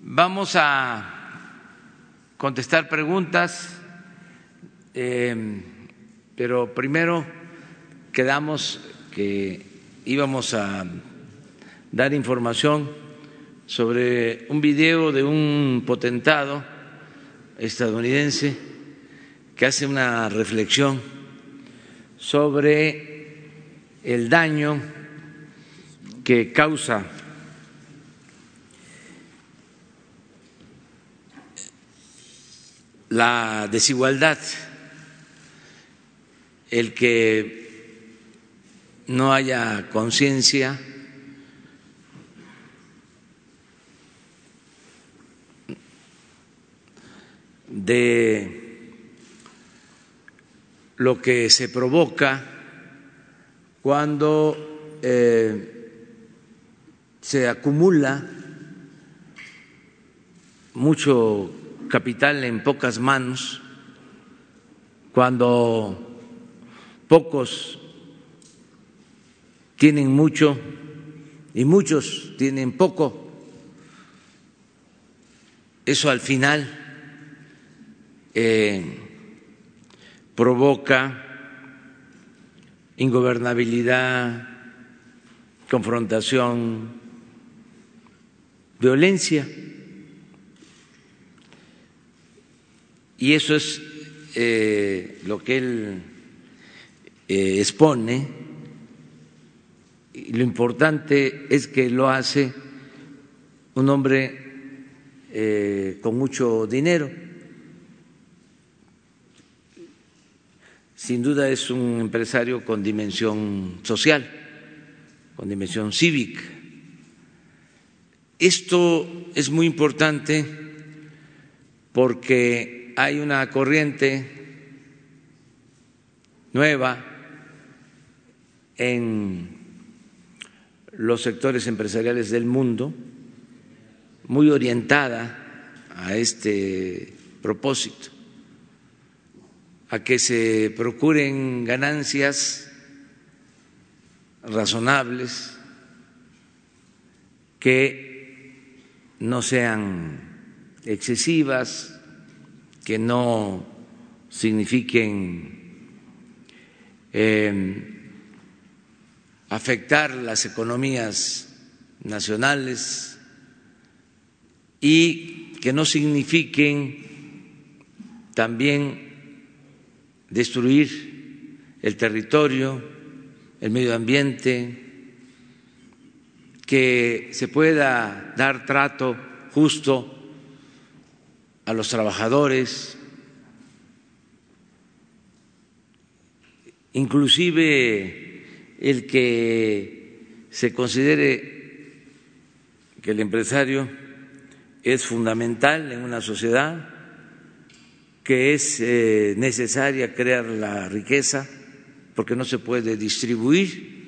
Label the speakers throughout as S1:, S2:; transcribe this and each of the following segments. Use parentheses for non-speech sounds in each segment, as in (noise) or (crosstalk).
S1: Vamos a contestar preguntas, eh, pero primero quedamos que íbamos a dar información sobre un video de un potentado estadounidense que hace una reflexión sobre el daño que causa la desigualdad, el que no haya conciencia de lo que se provoca cuando eh, se acumula mucho capital en pocas manos, cuando pocos tienen mucho y muchos tienen poco, eso al final eh, provoca ingobernabilidad, confrontación, violencia. Y eso es eh, lo que él eh, expone. Y lo importante es que lo hace un hombre eh, con mucho dinero. Sin duda es un empresario con dimensión social, con dimensión cívica. Esto es muy importante porque hay una corriente nueva en los sectores empresariales del mundo, muy orientada a este propósito, a que se procuren ganancias razonables que no sean excesivas, que no signifiquen eh, afectar las economías nacionales y que no signifiquen también destruir el territorio, el medio ambiente, que se pueda dar trato justo a los trabajadores, inclusive el que se considere que el empresario es fundamental en una sociedad, que es eh, necesaria crear la riqueza, porque no se puede distribuir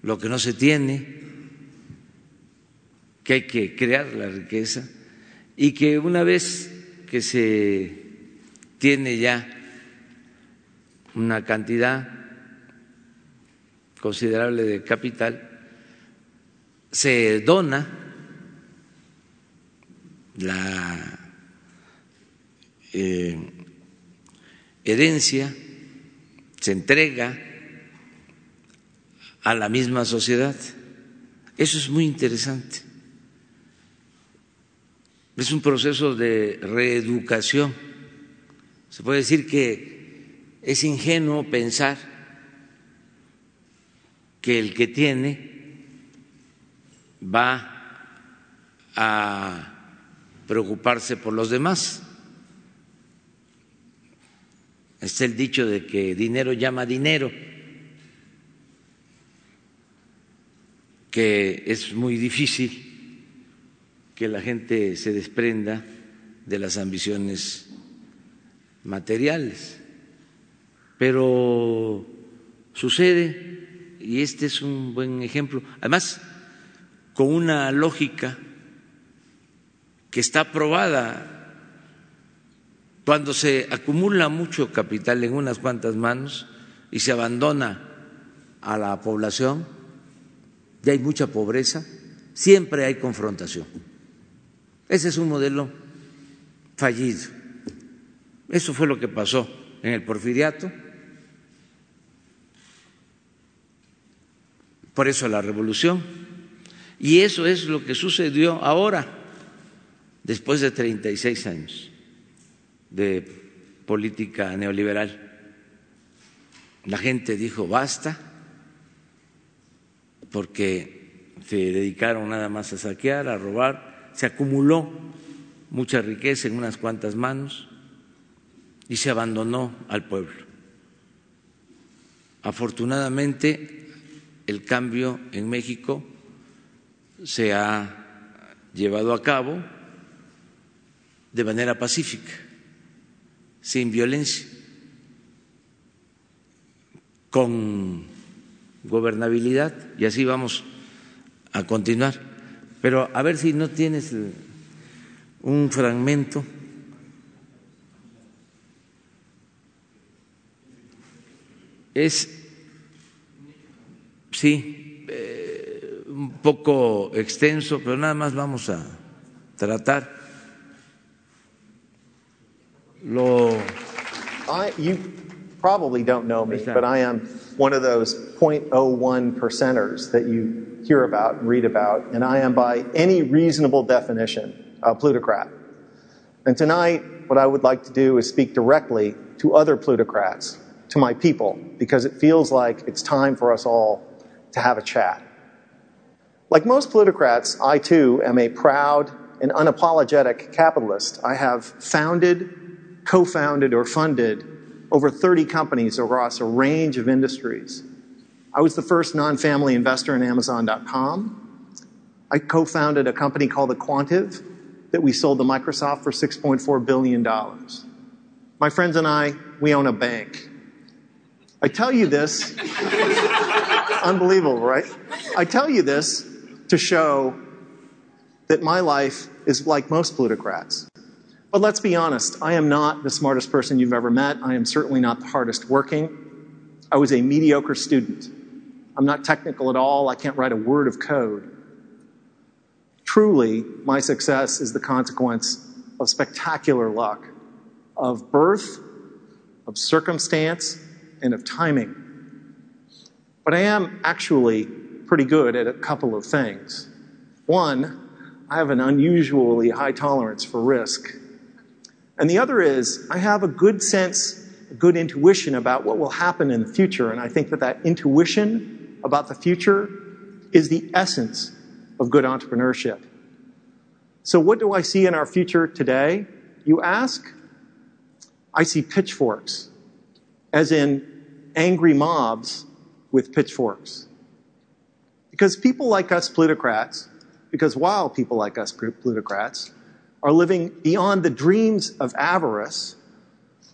S1: lo que no se tiene, que hay que crear la riqueza y que una vez que se tiene ya una cantidad considerable de capital, se dona la eh, herencia, se entrega a la misma sociedad. Eso es muy interesante. Es un proceso de reeducación. Se puede decir que es ingenuo pensar que el que tiene va a preocuparse por los demás. Es el dicho de que dinero llama dinero, que es muy difícil que la gente se desprenda de las ambiciones materiales. Pero sucede, y este es un buen ejemplo, además con una lógica que está probada cuando se acumula mucho capital en unas cuantas manos y se abandona a la población, ya hay mucha pobreza, siempre hay confrontación Ese es un modelo fallido. Eso fue lo que pasó en el porfiriato. Por eso la revolución. Y eso es lo que sucedió ahora, después de 36 años de política neoliberal. La gente dijo basta porque se dedicaron nada más a saquear, a robar, se acumuló mucha riqueza en unas cuantas manos y se abandonó al pueblo. Afortunadamente, el cambio en México se ha llevado a cabo de manera pacífica, sin violencia, con gobernabilidad y así vamos a continuar. Pero a ver si no tienes un fragmento. Es, sí, eh, un poco extenso, pero nada más vamos a tratar. Lo.
S2: I, you probably don't know me, but I am one of those 0.01 percenters that you hear about and read about, and I am by any reasonable definition a plutocrat. And tonight, what I would like to do is speak directly to other plutocrats, to my people, because it feels like it's time for us all to have a chat. Like most plutocrats, I too am a proud and unapologetic capitalist. I have founded, co founded, or funded over 30 companies across a range of industries. I was the first non family investor in Amazon.com. I co founded a company called Aquantive that we sold to Microsoft for $6.4 billion. My friends and I, we own a bank. I tell you this, (laughs) unbelievable, right? I tell you this to show that my life is like most plutocrats. But let's be honest, I am not the smartest person you've ever met. I am certainly not the hardest working. I was a mediocre student. I'm not technical at all. I can't write a word of code. Truly, my success is the consequence of spectacular luck, of birth, of circumstance, and of timing. But I am actually pretty good at a couple of things. One, I have an unusually high tolerance for risk. And the other is, I have a good sense, a good intuition about what will happen in the future. And I think that that intuition about the future is the essence of good entrepreneurship. So, what do I see in our future today? You ask? I see pitchforks, as in angry mobs with pitchforks. Because people like us plutocrats, because while people like us plutocrats are living beyond the dreams of avarice,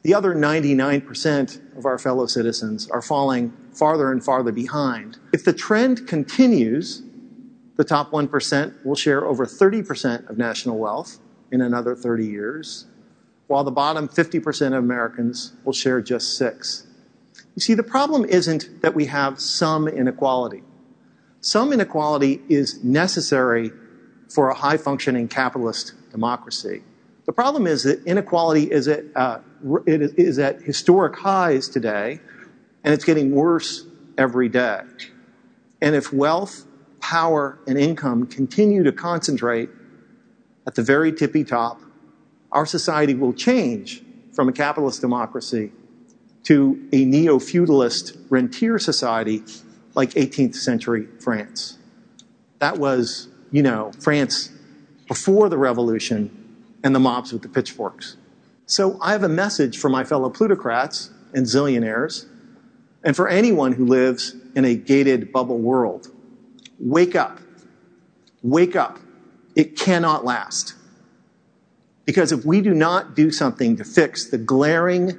S2: the other 99% of our fellow citizens are falling farther and farther behind. If the trend continues, the top 1% will share over 30% of national wealth in another 30 years, while the bottom 50% of Americans will share just 6. You see, the problem isn't that we have some inequality. Some inequality is necessary for a high functioning capitalist democracy. The problem is that inequality is at, uh, it is at historic highs today, and it's getting worse every day. And if wealth, power, and income continue to concentrate at the very tippy top, our society will change from a capitalist democracy to a neo feudalist rentier society like 18th century France. That was, you know, France before the revolution and the mobs with the pitchforks. So I have a message for my fellow plutocrats and zillionaires, and for anyone who lives in a gated bubble world. Wake up. Wake up. It cannot last. Because if we do not do something to fix the glaring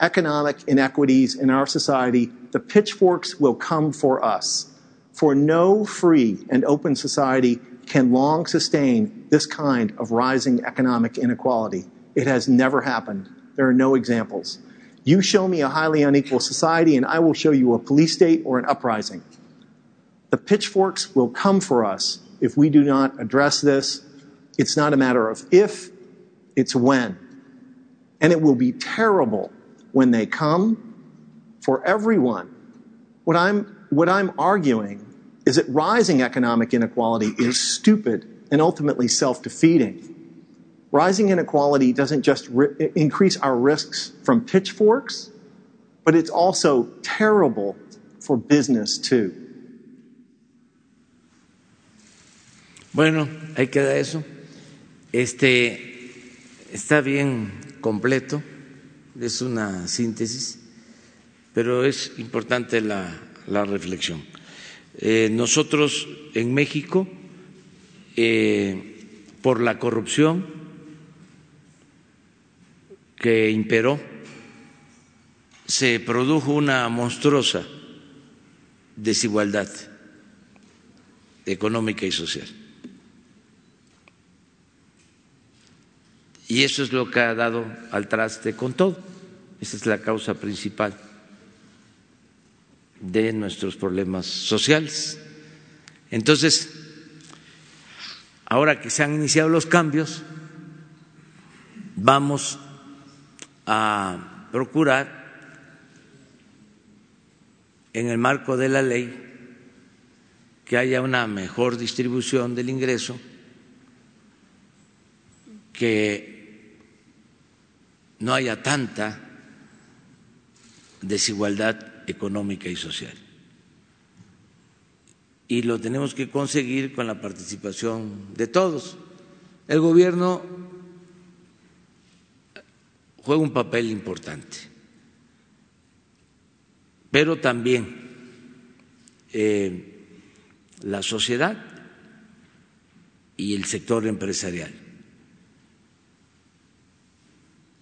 S2: economic inequities in our society, the pitchforks will come for us. For no free and open society can long sustain this kind of rising economic inequality. It has never happened. There are no examples. You show me a highly unequal society, and I will show you a police state or an uprising. The pitchforks will come for us if we do not address this It's not a matter of if, it's when. And it will be terrible when they come for everyone. What I'm, what I'm arguing is that rising economic inequality is stupid and ultimately self defeating. Rising inequality doesn't just ri- increase our risks from pitchforks, but it's also terrible for business too.
S1: Bueno, ahí queda eso. Este está bien completo, es una síntesis, pero es importante la, la reflexión. Eh, nosotros en México, eh, por la corrupción que imperó, se produjo una monstruosa desigualdad económica y social. Y eso es lo que ha dado al traste con todo. Esa es la causa principal de nuestros problemas sociales. Entonces, ahora que se han iniciado los cambios, vamos a procurar, en el marco de la ley, que haya una mejor distribución del ingreso, que no haya tanta desigualdad económica y social. Y lo tenemos que conseguir con la participación de todos. El gobierno juega un papel importante, pero también eh, la sociedad y el sector empresarial.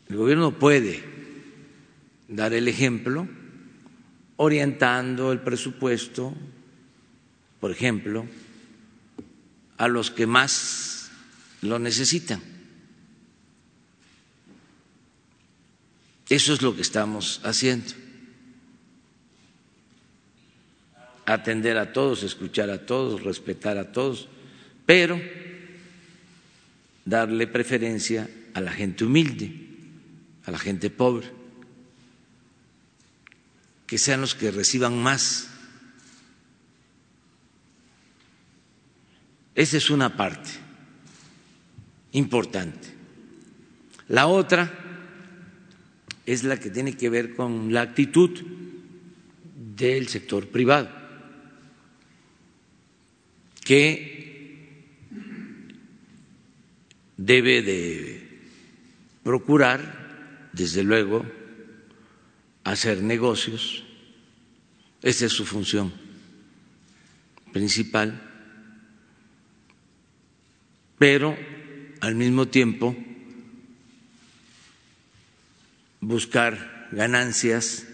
S1: El gobierno puede dar el ejemplo orientando el presupuesto, por ejemplo, a los que más lo necesitan. Eso es lo que estamos haciendo. Atender a todos, escuchar a todos, respetar a todos, pero darle preferencia a la gente humilde, a la gente pobre que sean los que reciban más. Esa es una parte importante. La otra es la que tiene que ver con la actitud del sector privado, que debe de procurar, desde luego, hacer negocios, esa es su función principal, pero al mismo tiempo buscar ganancias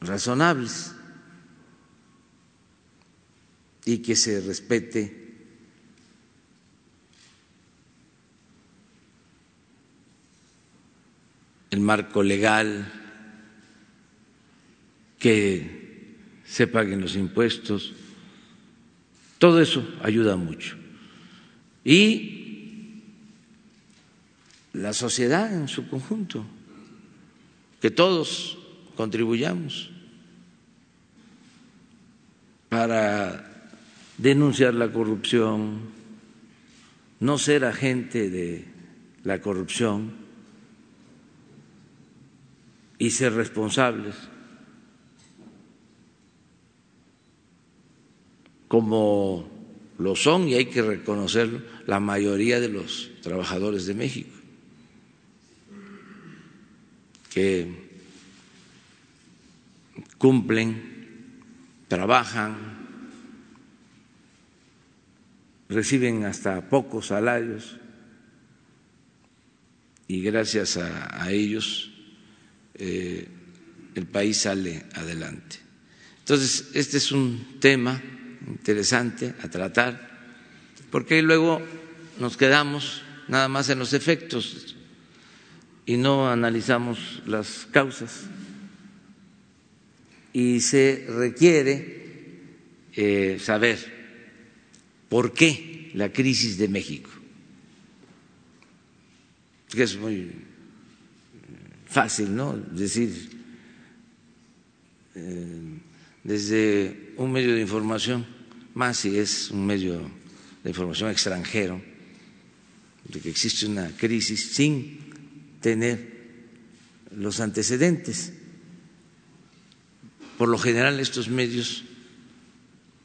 S1: razonables y que se respete el marco legal, que se paguen los impuestos, todo eso ayuda mucho. Y la sociedad en su conjunto, que todos contribuyamos para denunciar la corrupción, no ser agente de la corrupción y ser responsables. Como lo son y hay que reconocerlo la mayoría de los trabajadores de México que cumplen, trabajan, reciben hasta pocos salarios y gracias a, a ellos eh, el país sale adelante. Entonces, este es un tema interesante a tratar, porque luego nos quedamos nada más en los efectos y no analizamos las causas. Y se requiere eh, saber por qué la crisis de México, que es muy fácil, ¿no? Decir eh, desde un medio de información, más si es un medio de información extranjero, de que existe una crisis sin tener los antecedentes. Por lo general estos medios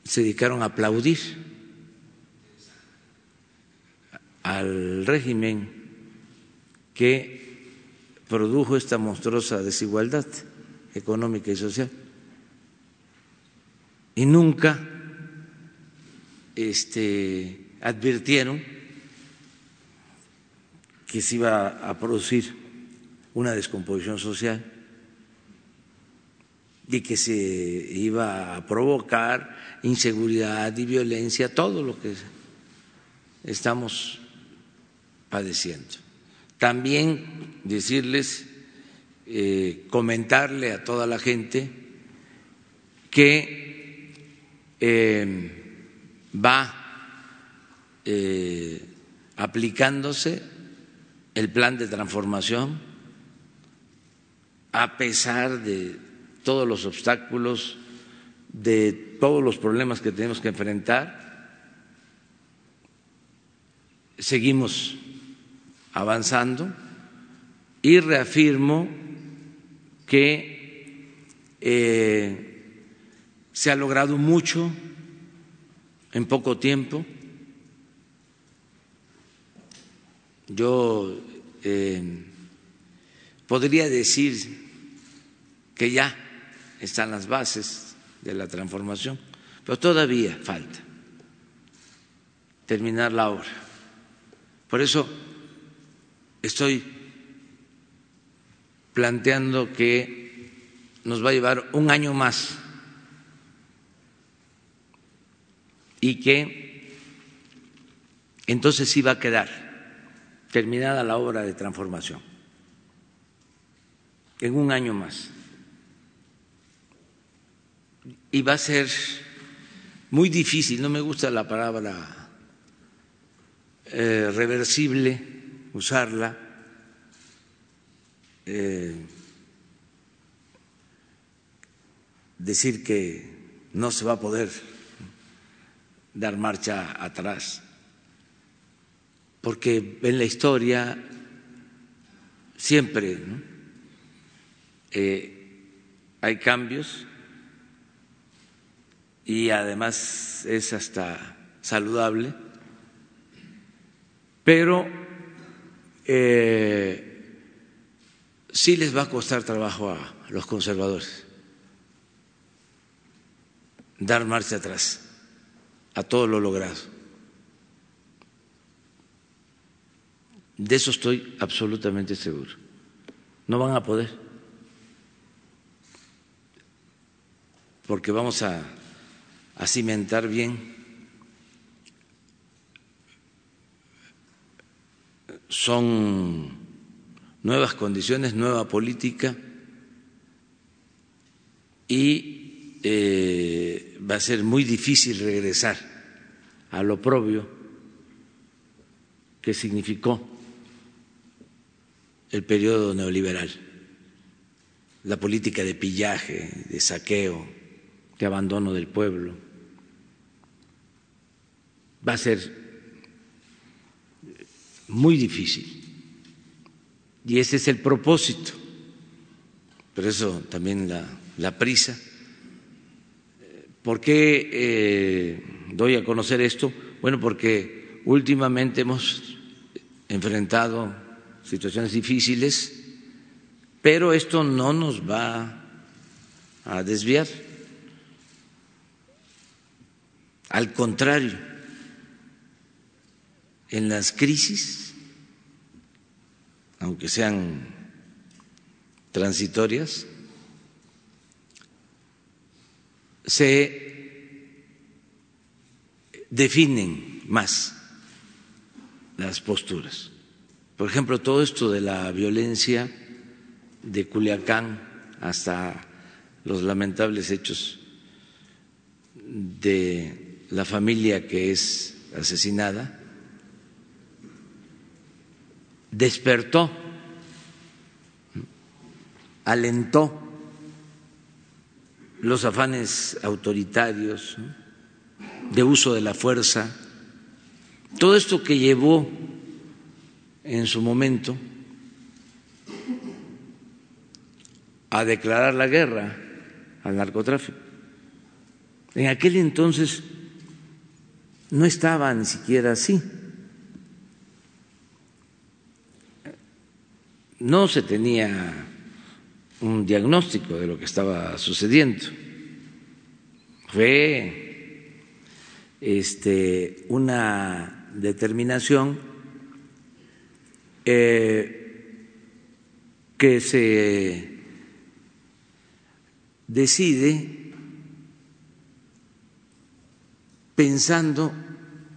S1: se dedicaron a aplaudir al régimen que produjo esta monstruosa desigualdad económica y social. Y nunca este, advirtieron que se iba a producir una descomposición social y que se iba a provocar inseguridad y violencia, todo lo que estamos padeciendo. También decirles, eh, comentarle a toda la gente que eh, va eh, aplicándose el plan de transformación a pesar de todos los obstáculos, de todos los problemas que tenemos que enfrentar. Seguimos avanzando y reafirmo que eh, se ha logrado mucho en poco tiempo. Yo eh, podría decir que ya están las bases de la transformación, pero todavía falta terminar la obra. Por eso estoy planteando que nos va a llevar un año más y que entonces sí va a quedar terminada la obra de transformación en un año más. Y va a ser muy difícil, no me gusta la palabra eh, reversible, usarla, eh, decir que no se va a poder dar marcha atrás, porque en la historia siempre eh, hay cambios y además es hasta saludable, pero eh, sí les va a costar trabajo a los conservadores dar marcha atrás a todo lo logrado. De eso estoy absolutamente seguro. No van a poder, porque vamos a a cimentar bien. Son nuevas condiciones, nueva política y eh, va a ser muy difícil regresar a lo propio que significó el periodo neoliberal, la política de pillaje, de saqueo, de abandono del pueblo va a ser muy difícil. Y ese es el propósito. Por eso también la, prisa. ¿Por qué eh, doy a conocer esto? Bueno, porque últimamente hemos enfrentado situaciones difíciles, pero esto no nos va a desviar. Al contrario, en las crisis, aunque sean transitorias, se definen más las posturas. Por ejemplo, todo esto de la violencia de Culiacán hasta los lamentables hechos de la familia que es asesinada, despertó, alentó los afanes autoritarios de uso de la fuerza, todo esto que llevó en su momento a declarar la guerra al narcotráfico. En aquel entonces no estaba ni siquiera así. No se tenía un diagnóstico de lo que estaba sucediendo. Fue este, una determinación eh, que se decide pensando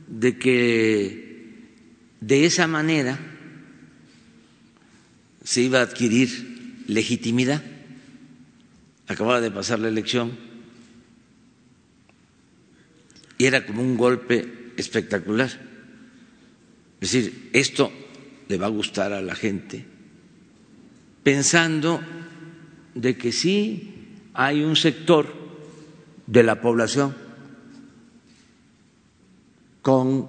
S1: de que de esa manera se iba a adquirir legitimidad. Acababa de pasar la elección y era como un golpe espectacular. Es decir, esto le va a gustar a la gente, pensando de que sí hay un sector de la población con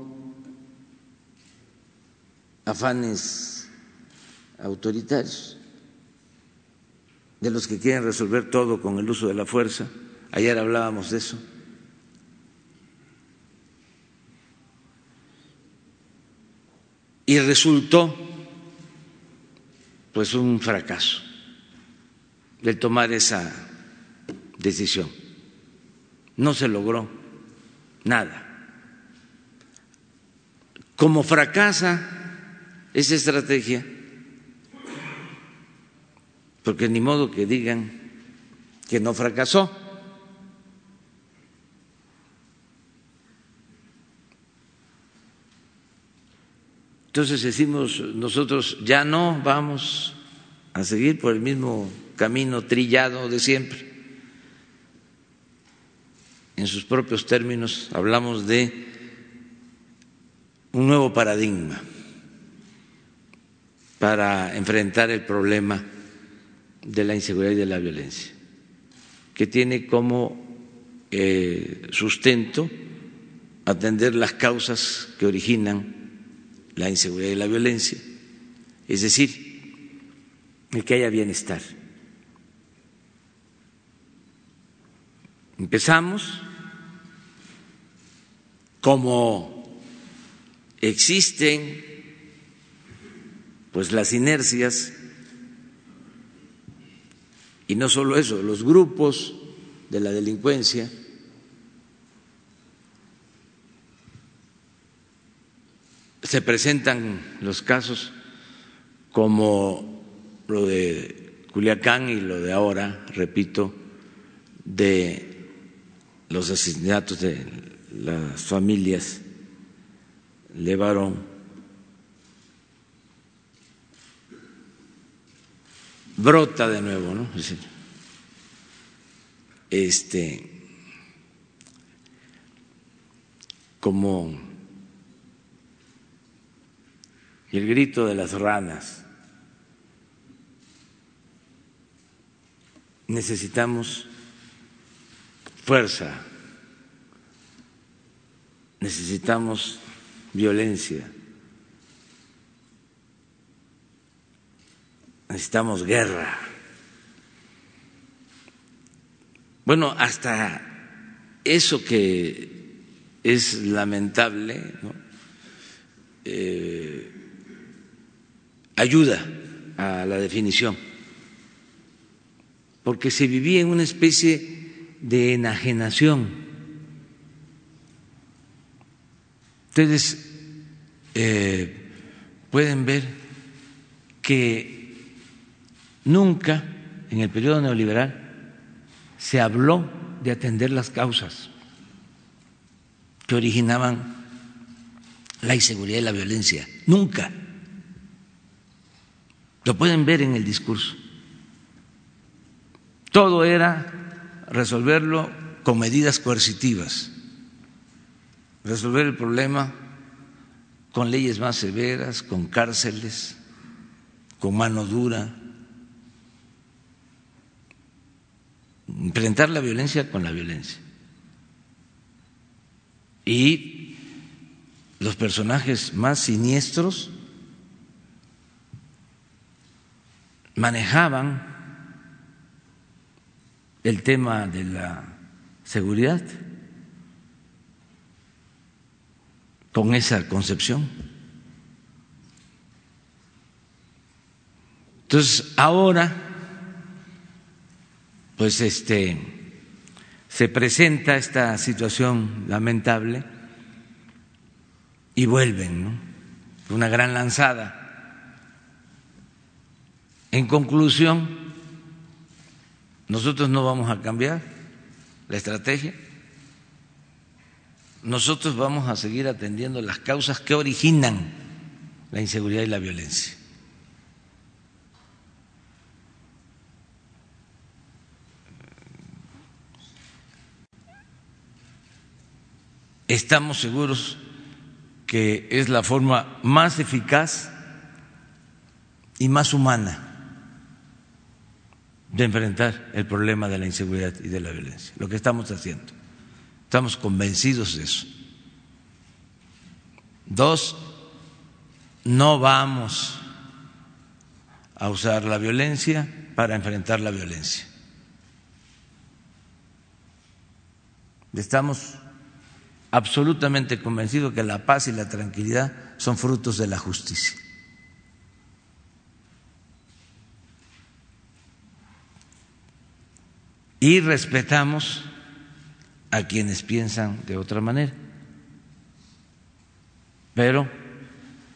S1: afanes autoritarios, de los que quieren resolver todo con el uso de la fuerza. Ayer hablábamos de eso. Y resultó pues un fracaso el tomar esa decisión. No se logró nada. Como fracasa esa estrategia, porque ni modo que digan que no fracasó. Entonces decimos nosotros ya no vamos a seguir por el mismo camino trillado de siempre en sus propios términos, hablamos de un nuevo paradigma para enfrentar el problema de la inseguridad y de la violencia, que tiene como eh, sustento atender las causas que originan la inseguridad y la violencia, es decir, el que haya bienestar. Empezamos como existen pues las inercias y no solo eso, los grupos de la delincuencia se presentan los casos como lo de Culiacán y lo de ahora, repito, de los asesinatos de las familias Levarón brota de nuevo, ¿no? Este como el grito de las ranas. Necesitamos fuerza necesitamos violencia, necesitamos guerra. Bueno, hasta eso que es lamentable, eh, ayuda a la definición, porque se vivía en una especie de enajenación. Ustedes eh, pueden ver que nunca en el periodo neoliberal se habló de atender las causas que originaban la inseguridad y la violencia. Nunca. Lo pueden ver en el discurso. Todo era resolverlo con medidas coercitivas resolver el problema con leyes más severas, con cárceles, con mano dura, enfrentar la violencia con la violencia. Y los personajes más siniestros manejaban el tema de la seguridad con esa concepción. Entonces, ahora, pues este, se presenta esta situación lamentable y vuelven, ¿no? Una gran lanzada. En conclusión, nosotros no vamos a cambiar la estrategia, nosotros vamos a seguir atendiendo las causas que originan la inseguridad y la violencia. Estamos seguros que es la forma más eficaz y más humana de enfrentar el problema de la inseguridad y de la violencia, lo que estamos haciendo. Estamos convencidos de eso. Dos, no vamos a usar la violencia para enfrentar la violencia. Estamos absolutamente convencidos que la paz y la tranquilidad son frutos de la justicia. Y respetamos a quienes piensan de otra manera. Pero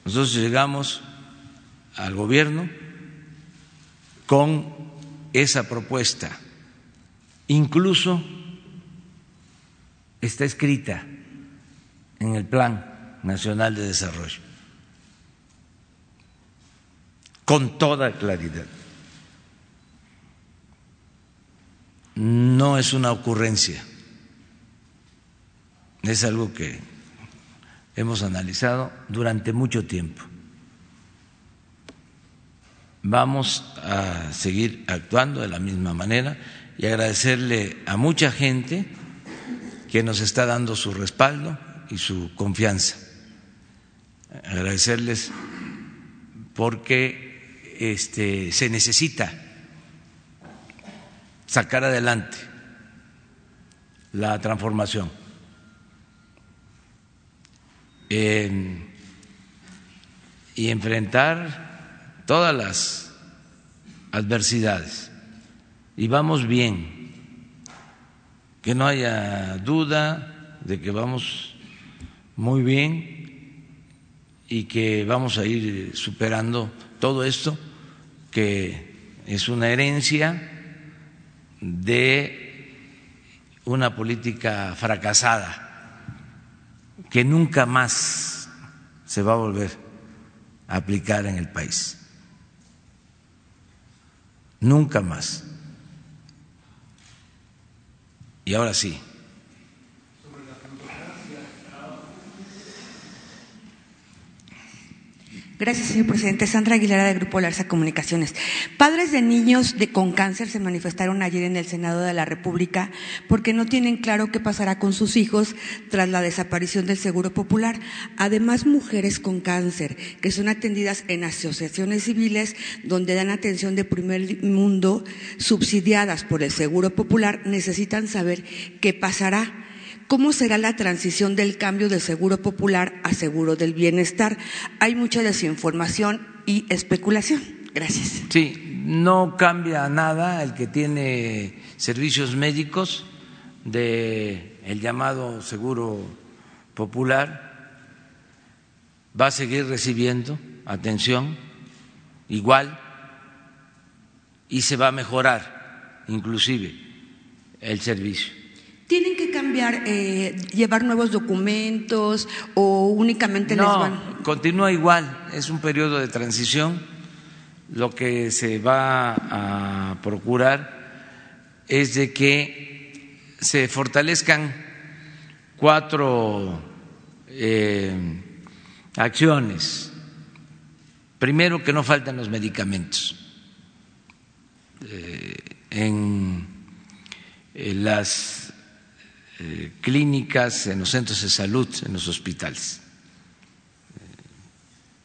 S1: nosotros llegamos al gobierno con esa propuesta. Incluso está escrita en el Plan Nacional de Desarrollo, con toda claridad. No es una ocurrencia es algo que hemos analizado durante mucho tiempo. Vamos a seguir actuando de la misma manera y agradecerle a mucha gente que nos está dando su respaldo y su confianza. Agradecerles porque este, se necesita sacar adelante la transformación y enfrentar todas las adversidades. Y vamos bien, que no haya duda de que vamos muy bien y que vamos a ir superando todo esto, que es una herencia de una política fracasada que nunca más se va a volver a aplicar en el país. Nunca más. Y ahora sí.
S3: Gracias, señor presidente. Sandra Aguilera, de Grupo Larsa Comunicaciones. Padres de niños de, con cáncer se manifestaron ayer en el Senado de la República porque no tienen claro qué pasará con sus hijos tras la desaparición del Seguro Popular. Además, mujeres con cáncer que son atendidas en asociaciones civiles donde dan atención de primer mundo subsidiadas por el Seguro Popular necesitan saber qué pasará ¿Cómo será la transición del cambio del seguro popular a seguro del bienestar? Hay mucha desinformación y especulación. Gracias.
S1: Sí, no cambia nada el que tiene servicios médicos del el llamado seguro popular va a seguir recibiendo atención igual y se va a mejorar inclusive el servicio
S3: ¿Tienen que cambiar, eh, llevar nuevos documentos o únicamente
S1: no,
S3: les van?
S1: continúa igual, es un periodo de transición. Lo que se va a procurar es de que se fortalezcan cuatro eh, acciones. Primero, que no faltan los medicamentos. Eh, en, las eh, clínicas, en los centros de salud, en los hospitales,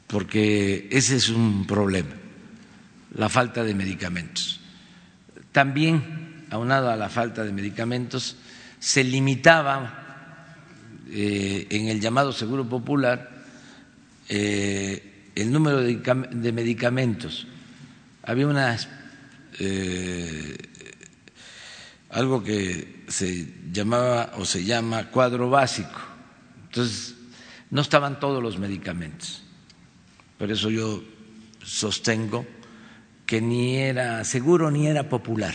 S1: porque ese es un problema, la falta de medicamentos. También, aunado a la falta de medicamentos, se limitaba eh, en el llamado Seguro Popular eh, el número de, medicamentos. Había una, eh, algo que se llamaba o se llama cuadro básico. Entonces, no estaban todos los medicamentos. Por eso yo sostengo que ni era seguro ni era popular.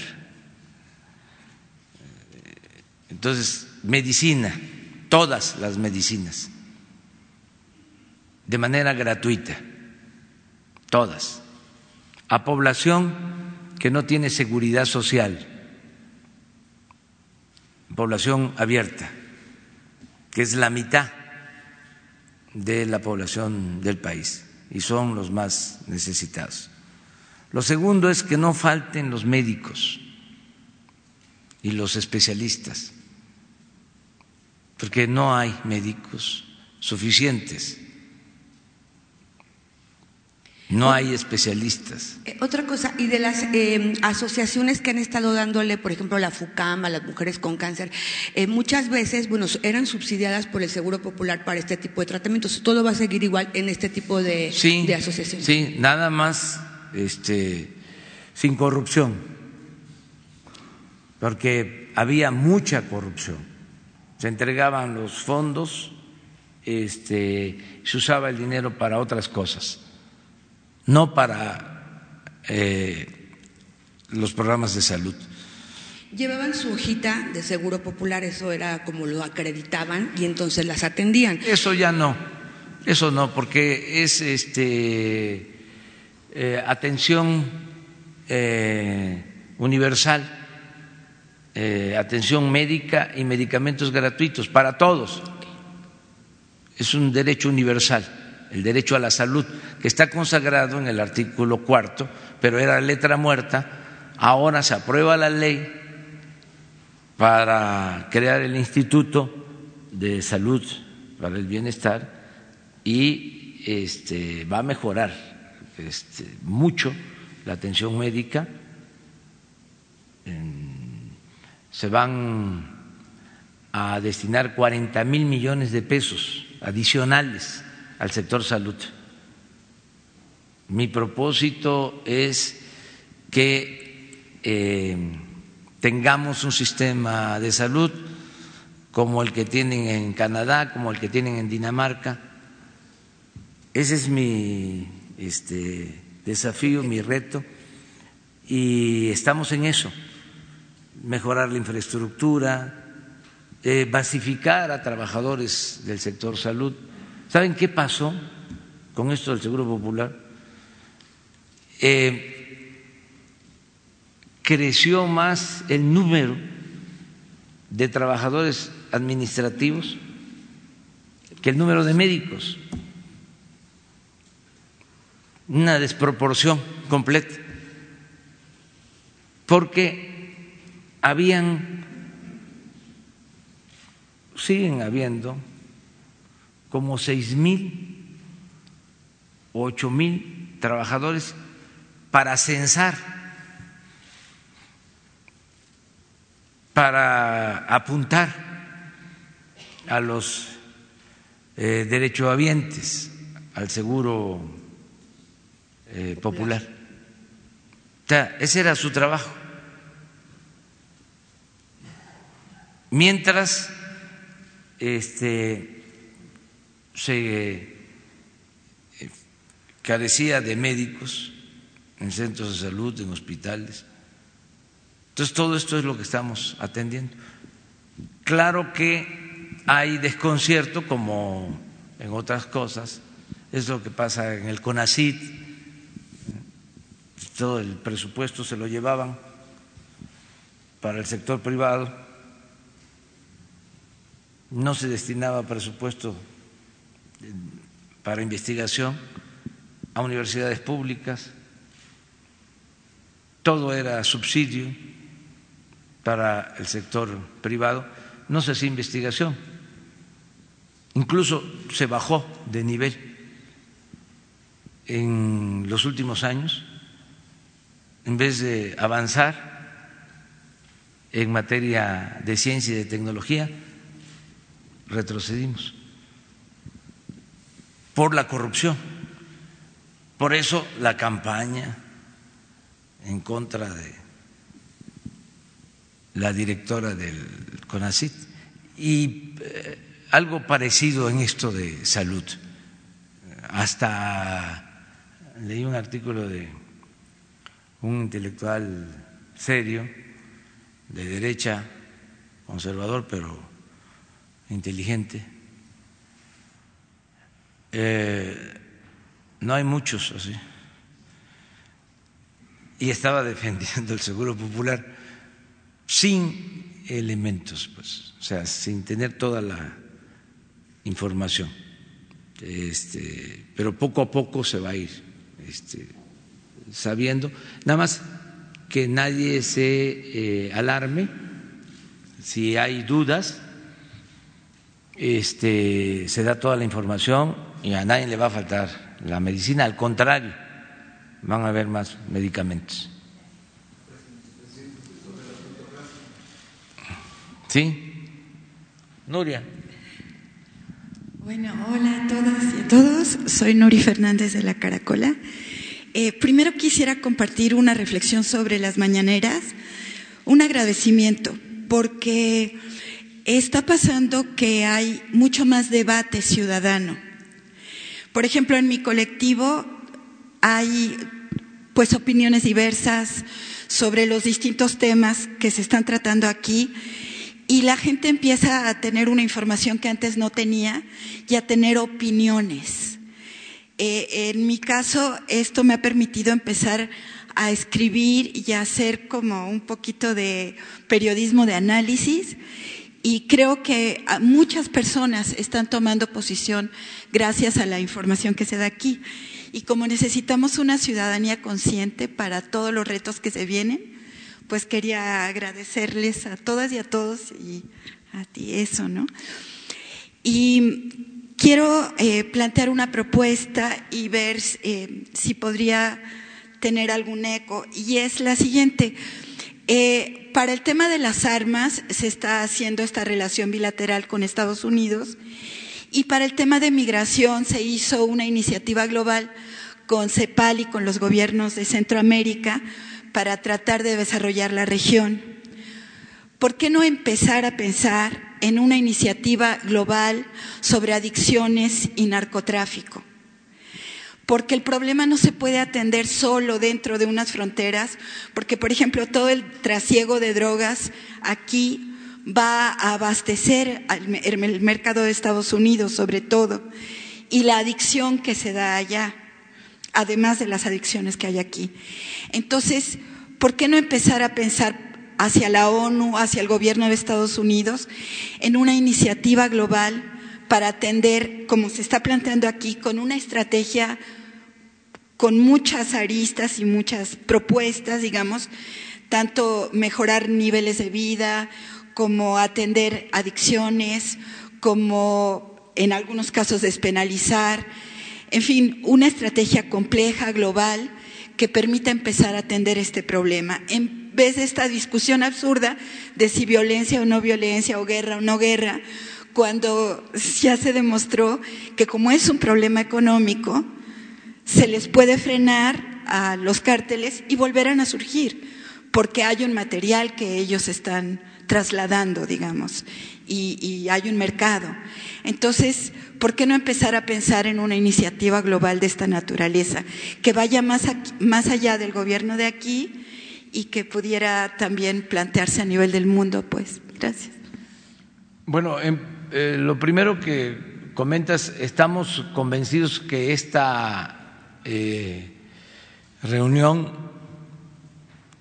S1: Entonces, medicina todas las medicinas, de manera gratuita, todas, a población que no tiene seguridad social, población abierta, que es la mitad de la población del país y son los más necesitados. Lo segundo es que no falten los médicos y los especialistas porque no hay médicos suficientes. No hay especialistas.
S3: Eh, otra cosa, y de las eh, asociaciones que han estado dándole, por ejemplo, la FUCAM a las mujeres con cáncer, eh, muchas veces, bueno, eran subsidiadas por el Seguro Popular para este tipo de tratamientos. Todo va a seguir igual en este tipo de, de asociaciones.
S1: Sí, nada más este, sin corrupción, porque había mucha corrupción se entregaban los fondos, este, se usaba el dinero para otras cosas, no para eh, los programas de salud.
S3: Llevaban su hojita de seguro popular, eso era como lo acreditaban y entonces las atendían.
S1: Eso ya no, eso no, porque es este eh, atención eh, universal eh, atención médica y medicamentos gratuitos para todos. Es un derecho universal, el derecho a la salud, que está consagrado en el artículo cuarto, pero era letra muerta. Ahora se aprueba la ley para crear el Instituto de Salud para el Bienestar y este, va a mejorar este, mucho la atención médica. Se van a destinar 40 mil millones de pesos adicionales al sector salud. Mi propósito es que eh, tengamos un sistema de salud como el que tienen en Canadá, como el que tienen en Dinamarca. Ese es mi este, desafío, mi reto, y estamos en eso mejorar la infraestructura, eh, basificar a trabajadores del sector salud. ¿Saben qué pasó con esto del Seguro Popular? Eh, creció más el número de trabajadores administrativos que el número de médicos. Una desproporción completa. Porque habían, siguen habiendo como seis mil o ocho mil trabajadores para censar, para apuntar a los eh, derechohabientes al seguro eh, popular. O sea, ese era su trabajo. Mientras este, se eh, carecía de médicos en centros de salud, en hospitales. Entonces, todo esto es lo que estamos atendiendo. Claro que hay desconcierto, como en otras cosas, es lo que pasa en el CONACIT, todo el presupuesto se lo llevaban para el sector privado no se destinaba presupuesto para investigación a universidades públicas, todo era subsidio para el sector privado, no se hacía investigación, incluso se bajó de nivel en los últimos años, en vez de avanzar en materia de ciencia y de tecnología, retrocedimos por la corrupción. Por eso la campaña en contra de la directora del CONACIT y eh, algo parecido en esto de salud. Hasta leí un artículo de un intelectual serio, de derecha, conservador, pero inteligente. Eh, no hay muchos así. Y estaba (laughs) defendiendo el Seguro Popular sin elementos, pues, o sea, sin tener toda la información. Este, pero poco a poco se va a ir este, sabiendo. Nada más que nadie se eh, alarme si hay dudas este, se da toda la información y a nadie le va a faltar la medicina, al contrario, van a haber más medicamentos. ¿Sí? Nuria.
S4: Bueno, hola a todas y a todos. Soy Nuri Fernández de la Caracola. Eh, primero quisiera compartir una reflexión sobre las mañaneras, un agradecimiento, porque está pasando que hay mucho más debate ciudadano. Por ejemplo, en mi colectivo hay pues opiniones diversas sobre los distintos temas que se están tratando aquí y la gente empieza a tener una información que antes no tenía y a tener opiniones. Eh, en mi caso, esto me ha permitido empezar a escribir y a hacer como un poquito de periodismo de análisis y creo que muchas personas están tomando posición gracias a la información que se da aquí. Y como necesitamos una ciudadanía consciente para todos los retos que se vienen, pues quería agradecerles a todas y a todos y a ti eso, ¿no? Y quiero eh, plantear una propuesta y ver eh, si podría tener algún eco. Y es la siguiente. Eh, para el tema de las armas se está haciendo esta relación bilateral con Estados Unidos y para el tema de migración se hizo una iniciativa global con CEPAL y con los gobiernos de Centroamérica para tratar de desarrollar la región. ¿Por qué no empezar a pensar en una iniciativa global sobre adicciones y narcotráfico? Porque el problema no se puede atender solo dentro de unas fronteras, porque, por ejemplo, todo el trasiego de drogas aquí va a abastecer el mercado de Estados Unidos, sobre todo, y la adicción que se da allá, además de las adicciones que hay aquí. Entonces, ¿por qué no empezar a pensar hacia la ONU, hacia el gobierno de Estados Unidos, en una iniciativa global para atender, como se está planteando aquí, con una estrategia con muchas aristas y muchas propuestas, digamos, tanto mejorar niveles de vida como atender adicciones, como en algunos casos despenalizar, en fin, una estrategia compleja, global, que permita empezar a atender este problema, en vez de esta discusión absurda de si violencia o no violencia, o guerra o no guerra, cuando ya se demostró que como es un problema económico, se les puede frenar a los cárteles y volverán a surgir, porque hay un material que ellos están trasladando, digamos, y, hay un mercado. Entonces, ¿por qué no empezar a pensar en una iniciativa global de esta naturaleza, que vaya más, más allá del gobierno de aquí y que pudiera también plantearse a nivel del mundo? Pues, gracias.
S1: Bueno, em, eh, lo primero que comentas, estamos convencidos que esta eh, reunión,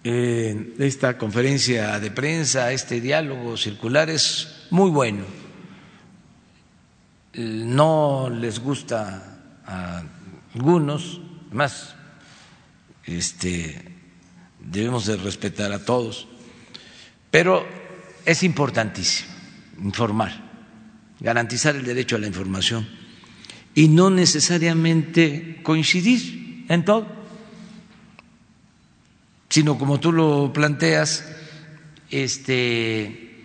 S1: eh, esta conferencia de prensa, este diálogo circular es muy bueno. no les gusta a algunos, más este, debemos de respetar a todos, pero es importantísimo informar, garantizar el derecho a la información y no necesariamente coincidir en todo, sino como tú lo planteas, este,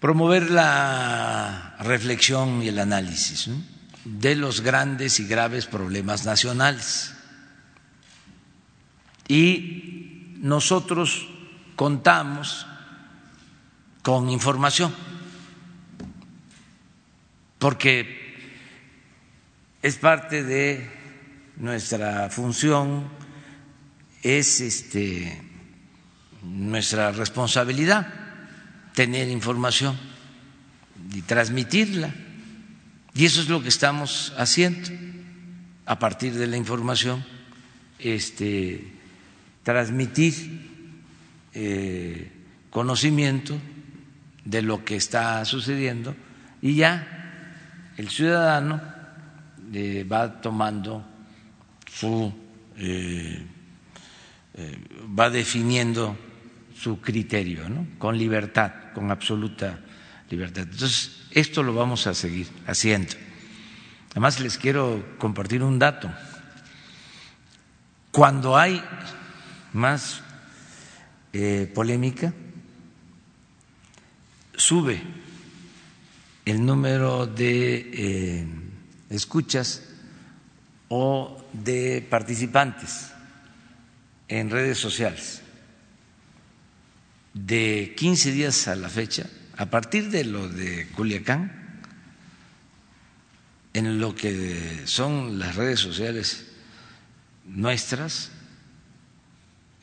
S1: promover la reflexión y el análisis de los grandes y graves problemas nacionales. Y nosotros contamos con información, porque es parte de nuestra función, es este, nuestra responsabilidad tener información y transmitirla. Y eso es lo que estamos haciendo a partir de la información, este, transmitir eh, conocimiento de lo que está sucediendo y ya el ciudadano va tomando su, eh, eh, va definiendo su criterio, ¿no? con libertad, con absoluta libertad. Entonces, esto lo vamos a seguir haciendo. Además, les quiero compartir un dato. Cuando hay más eh, polémica, sube el número de escuchas o de participantes en redes sociales. De 15 días a la fecha, a partir de lo de Culiacán, en lo que son las redes sociales nuestras,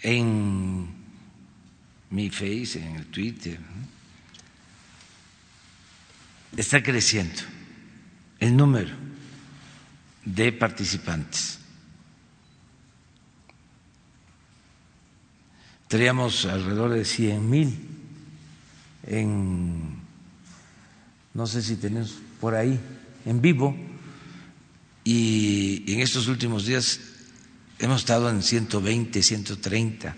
S1: en mi Face, en el Twitter, está creciendo el número de participantes. Teníamos alrededor de 100 mil en, no sé si tenemos por ahí, en vivo, y en estos últimos días hemos estado en 120, 130,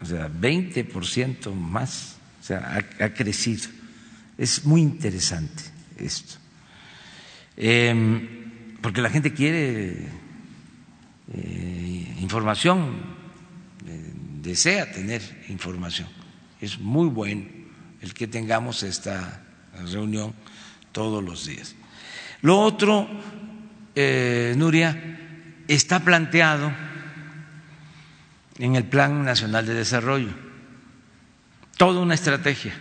S1: o sea, 20% más, o sea, ha, crecido. Es muy interesante esto. Eh, porque la gente quiere eh, información, eh, desea tener información. Es muy bueno el que tengamos esta reunión todos los días. Lo otro, eh, Nuria, está planteado en el Plan Nacional de Desarrollo, toda una estrategia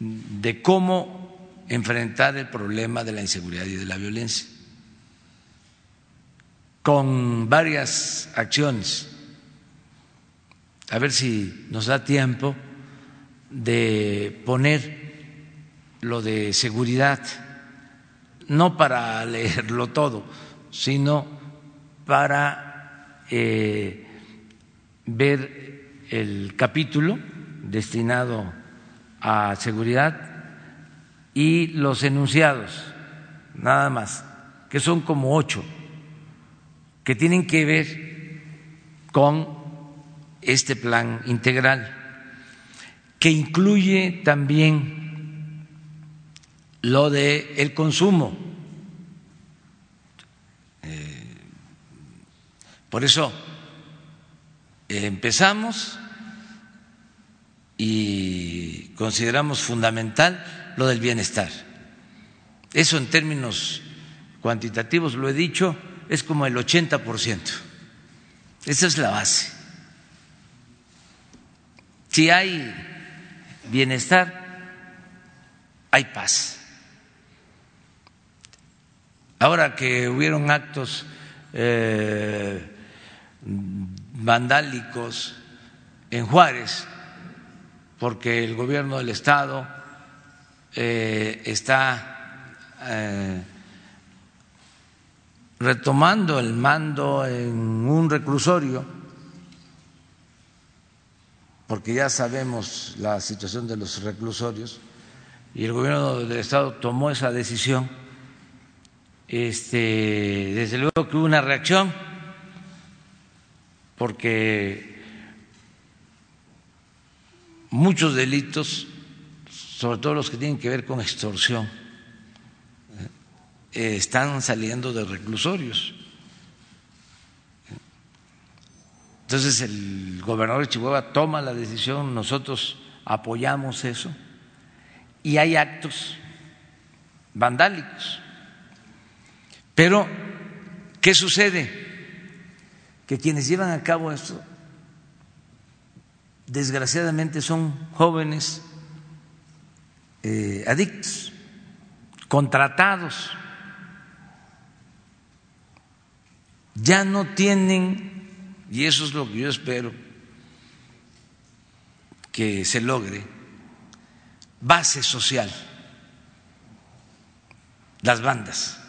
S1: de cómo enfrentar el problema de la inseguridad y de la violencia con varias acciones. A ver si nos da tiempo de poner lo de seguridad, no para leerlo todo, sino para eh, ver el capítulo destinado a seguridad y los enunciados, nada más, que son como ocho, que tienen que ver con este plan integral, que incluye también lo de el consumo. Eh, por eso empezamos y consideramos fundamental lo del bienestar. Eso en términos cuantitativos, lo he dicho, es como el 80%. Esa es la base. Si hay bienestar, hay paz. Ahora que hubieron actos eh, vandálicos en Juárez, porque el gobierno del Estado eh, está eh, retomando el mando en un reclusorio, porque ya sabemos la situación de los reclusorios, y el gobierno del Estado tomó esa decisión, este, desde luego que hubo una reacción, porque muchos delitos, sobre todo los que tienen que ver con extorsión, eh, están saliendo de reclusorios. Entonces el gobernador de Chihuahua toma la decisión, nosotros apoyamos eso y hay actos vandálicos. Pero, ¿qué sucede? Que quienes llevan a cabo esto, desgraciadamente, son jóvenes eh, adictos, contratados, ya no tienen, y eso es lo que yo espero que se logre, base social, las bandas.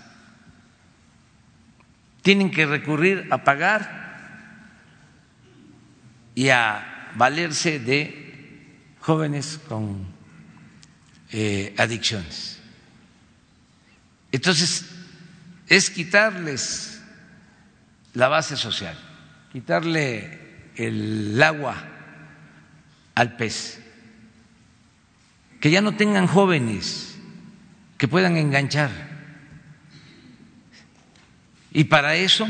S1: Tienen que recurrir a pagar y a valerse de jóvenes con eh, adicciones. Entonces, es quitarles la base social, quitarle el agua al pez que ya no tengan jóvenes que puedan enganchar. Y para eso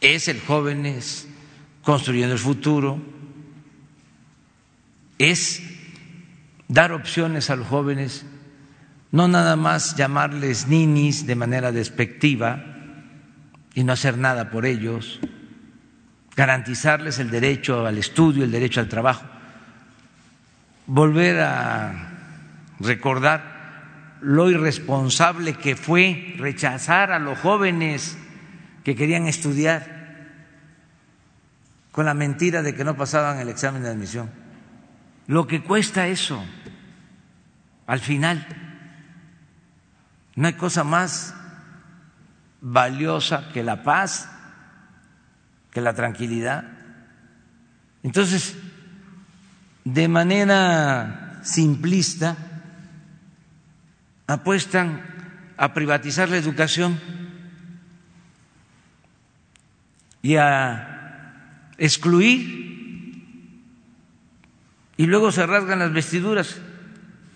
S1: es el jóvenes construyendo el futuro, es dar opciones a los jóvenes, no nada más llamarles ninis de manera despectiva y no hacer nada por ellos, garantizarles el derecho al estudio, el derecho al trabajo volver a recordar lo irresponsable que fue rechazar a los jóvenes que querían estudiar con la mentira de que no pasaban el examen de admisión. Lo que cuesta eso, al final, no hay cosa más valiosa que la paz, que la tranquilidad. Entonces, de manera simplista apuestan a privatizar la educación y a excluir y luego se rasgan las vestiduras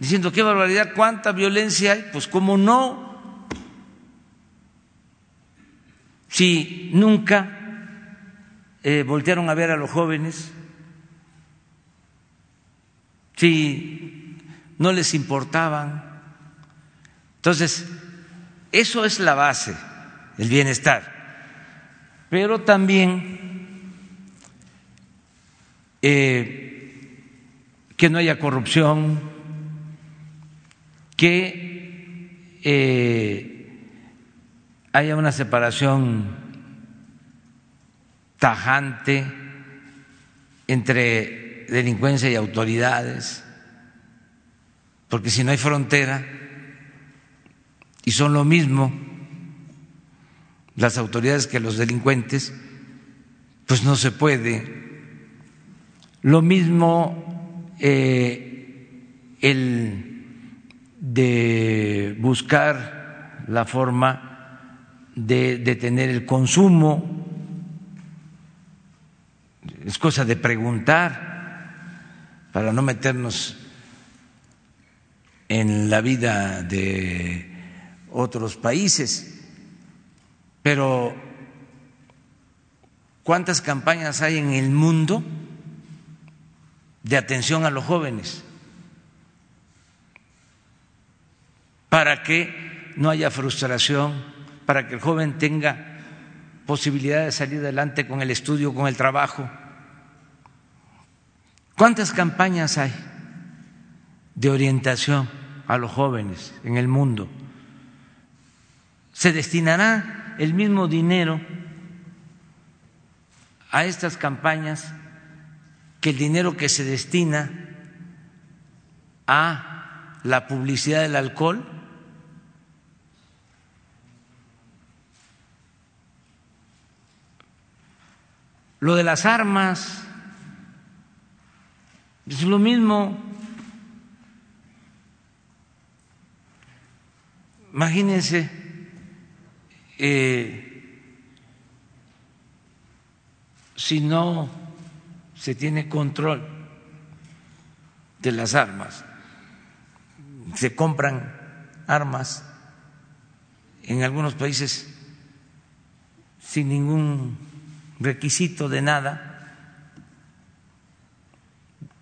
S1: diciendo qué barbaridad, cuánta violencia hay, pues cómo no, si nunca eh, voltearon a ver a los jóvenes si no les importaban. Entonces, eso es la base, el bienestar. Pero también eh, que no haya corrupción, que eh, haya una separación tajante entre delincuencia y autoridades, porque si no hay frontera y son lo mismo las autoridades que los delincuentes, pues no se puede. Lo mismo eh, el de buscar la forma de detener el consumo, es cosa de preguntar para no meternos en la vida de otros países, pero ¿cuántas campañas hay en el mundo de atención a los jóvenes? Para que no haya frustración, para que el joven tenga posibilidad de salir adelante con el estudio, con el trabajo ¿Cuántas campañas hay de orientación a los jóvenes en el mundo? ¿Se destinará el mismo dinero a estas campañas que el dinero que se destina a la publicidad del alcohol? Lo de las armas es lo mismo. Imagínense eh, si no se tiene control de las armas, se compran armas en algunos países sin ningún requisito de nada,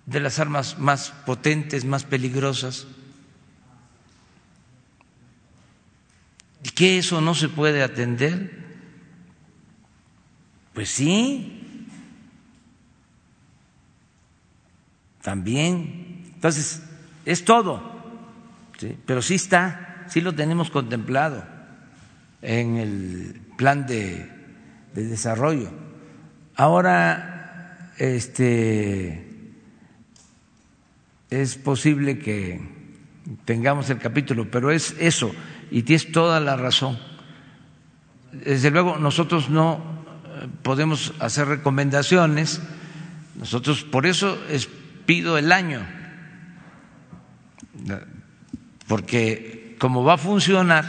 S1: de las armas más potentes, más peligrosas. ¿Y que eso no se puede atender? Pues sí, también. Entonces, es todo, pero sí está, sí lo tenemos contemplado en el plan de, de desarrollo. Ahora, este es posible que tengamos el capítulo, pero es eso, y tienes toda la razón. Desde luego, nosotros no eh, podemos hacer recomendaciones, nosotros por eso es, pido el año, porque como va a funcionar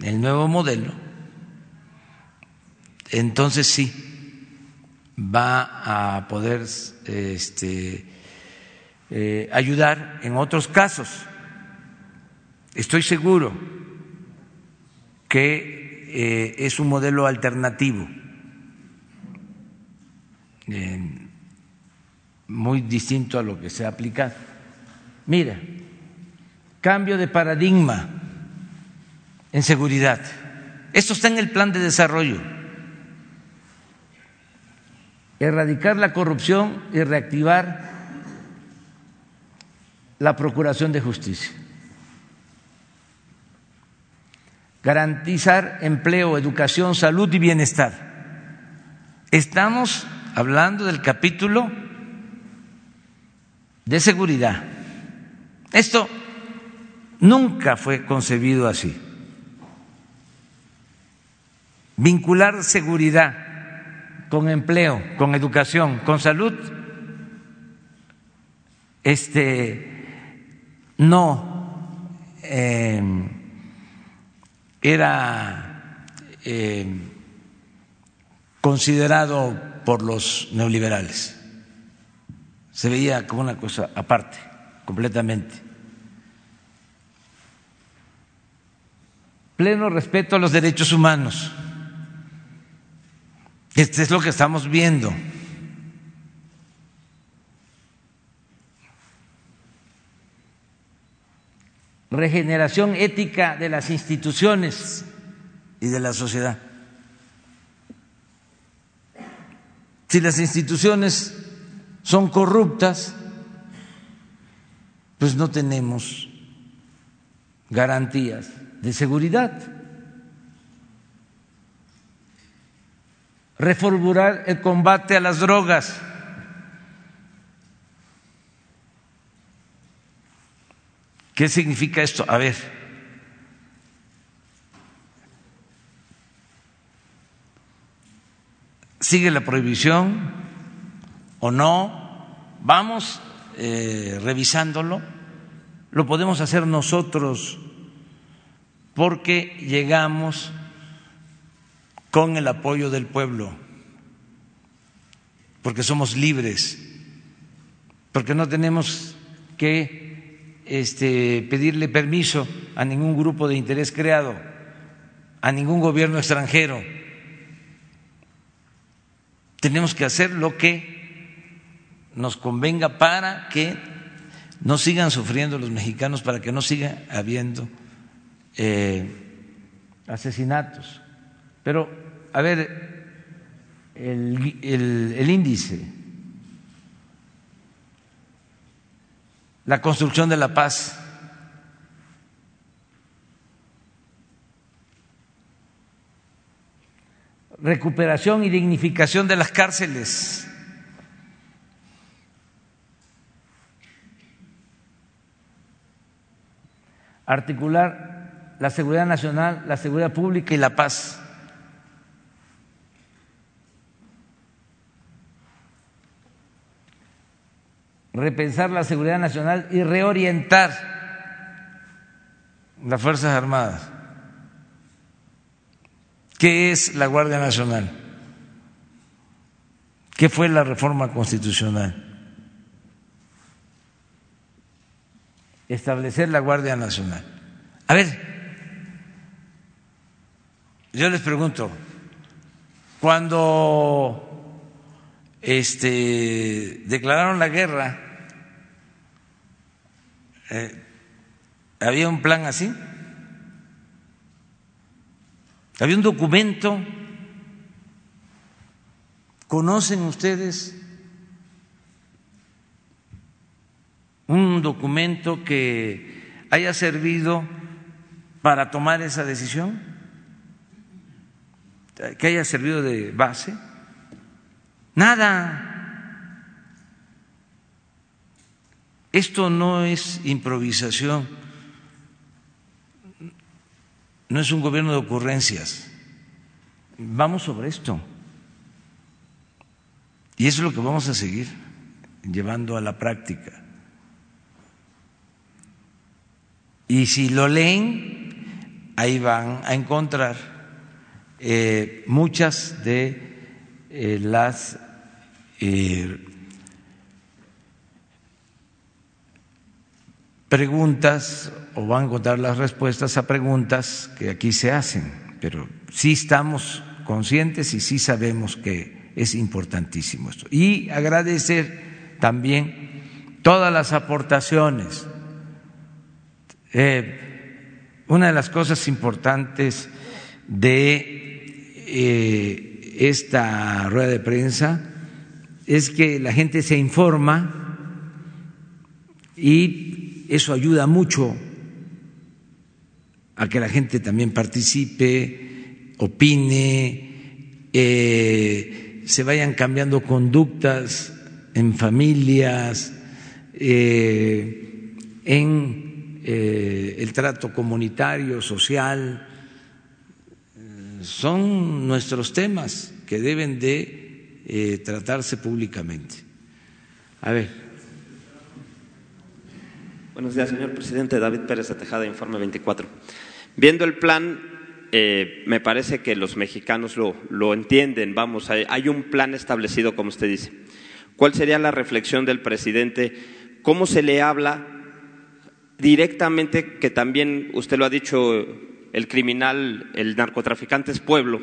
S1: el nuevo modelo, entonces sí va a poder este, eh, ayudar en otros casos. Estoy seguro que eh, es un modelo alternativo, eh, muy distinto a lo que se ha aplicado. Mira, cambio de paradigma en seguridad. Esto está en el plan de desarrollo. Erradicar la corrupción y reactivar la Procuración de Justicia. Garantizar empleo, educación, salud y bienestar. Estamos hablando del capítulo de seguridad. Esto nunca fue concebido así. Vincular seguridad con empleo, con educación, con salud, este no eh, era eh, considerado por los neoliberales. Se veía como una cosa aparte, completamente. Pleno respeto a los derechos humanos. Este es lo que estamos viendo. regeneración ética de las instituciones y de la sociedad. Si las instituciones son corruptas, pues no tenemos garantías de seguridad. Reformular el combate a las drogas ¿Qué significa esto? A ver, ¿sigue la prohibición o no? Vamos eh, revisándolo. Lo podemos hacer nosotros porque llegamos con el apoyo del pueblo, porque somos libres, porque no tenemos que este, pedirle permiso a ningún grupo de interés creado, a ningún gobierno extranjero. Tenemos que hacer lo que nos convenga para que no sigan sufriendo los mexicanos, para que no siga habiendo eh, asesinatos. Pero, a ver, el, el índice la construcción de la paz. recuperación y dignificación de las cárceles. Articular la seguridad nacional, la seguridad pública y la paz. Repensar la seguridad nacional y reorientar las Fuerzas Armadas. ¿Qué es la Guardia Nacional? ¿Qué fue la reforma constitucional? Establecer la Guardia Nacional. A ver, yo les pregunto, cuando este, declararon la guerra, eh, ¿había un plan así? Había un documento. ¿Conocen ustedes un documento que haya servido para tomar esa decisión? ¿Que haya servido de base? Nada. Esto no es improvisación no es un gobierno de ocurrencias. Vamos sobre esto. Y eso es lo que vamos a seguir llevando a la práctica. Y si lo leen, ahí van a encontrar eh, muchas de eh, las eh, preguntas o van a encontrar las respuestas a preguntas que aquí se hacen, pero sí estamos conscientes y sí sabemos que es importantísimo esto. Y agradecer también todas las aportaciones. Eh, una de las cosas importantes de eh, esta rueda de prensa es que la gente se informa y eso ayuda mucho a que la gente también participe, opine, eh, se vayan cambiando conductas en familias, eh, en eh, el trato comunitario, social. Son nuestros temas que deben de tratarse públicamente. A ver.
S5: Buenos días, señor presidente. David Pérez de Informe 24. Viendo el plan, eh, me parece que los mexicanos lo, entienden. Vamos, hay, un plan establecido, como usted dice. ¿Cuál sería la reflexión del presidente? ¿Cómo se le habla directamente, que también usted lo ha dicho, el criminal, el narcotraficante es pueblo?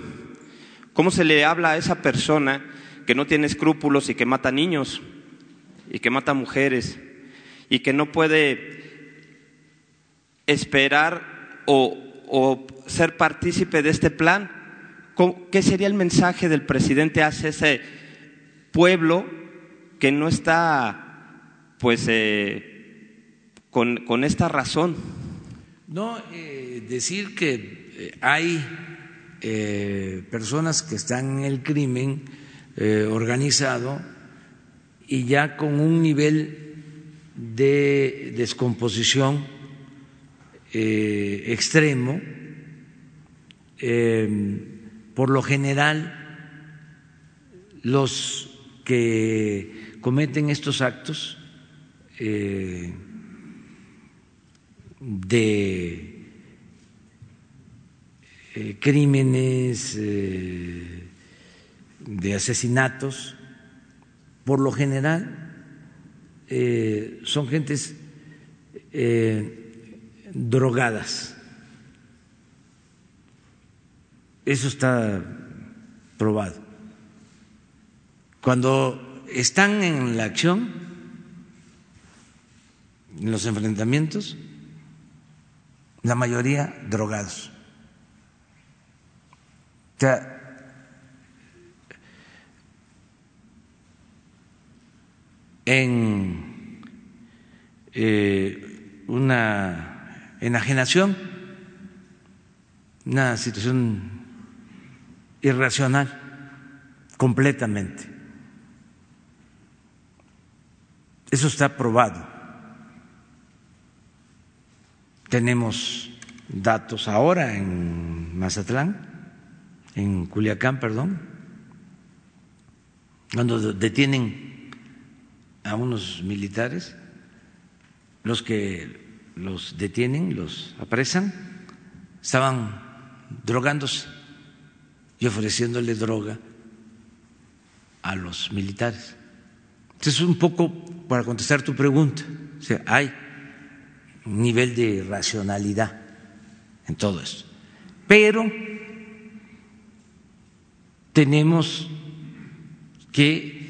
S5: ¿Cómo se le habla a esa persona que no tiene escrúpulos y que mata niños y que mata mujeres y que no puede esperar o, ser partícipe de este plan? ¿Qué sería el mensaje del presidente hacia ese pueblo que no está, pues, eh, con, esta razón?
S1: No, eh, decir que eh, hay personas que están en el crimen organizado y ya con un nivel de descomposición eh, extremo, em, por lo general los que cometen estos actos eh, de eh, crímenes, de asesinatos, por lo general son gentes drogadas. Eso está probado. Cuando están en la acción, en los enfrentamientos, la mayoría drogados. O sea, en eh, una enajenación, una situación irracional completamente. Eso está probado. Tenemos datos ahora en Mazatlán, en Culiacán, perdón, cuando detienen a unos militares, los que los detienen, los apresan, estaban drogándose y ofreciéndole droga a los militares. Entonces, un poco para contestar tu pregunta, hay un nivel de racionalidad en todo esto. Pero tenemos que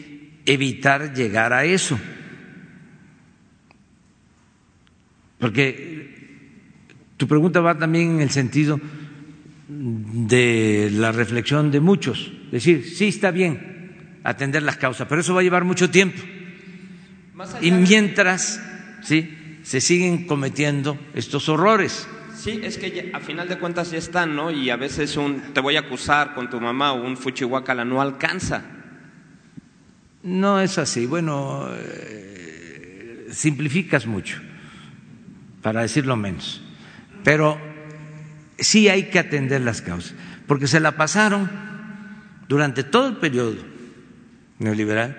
S1: evitar llegar a eso. Porque tu pregunta va también en el sentido de la reflexión de muchos, decir, sí está bien atender las causas, pero eso va a llevar mucho tiempo. Y mientras, sí, se siguen cometiendo estos horrores.
S5: Sí, es que a final de cuentas ya están, ¿no? Y a veces un te voy a acusar con tu mamá o un fuchihuacala no alcanza.
S1: No es así. Bueno, eh, simplificas mucho, para decirlo menos. Pero sí hay que atender las causas, porque se la pasaron durante todo el periodo neoliberal,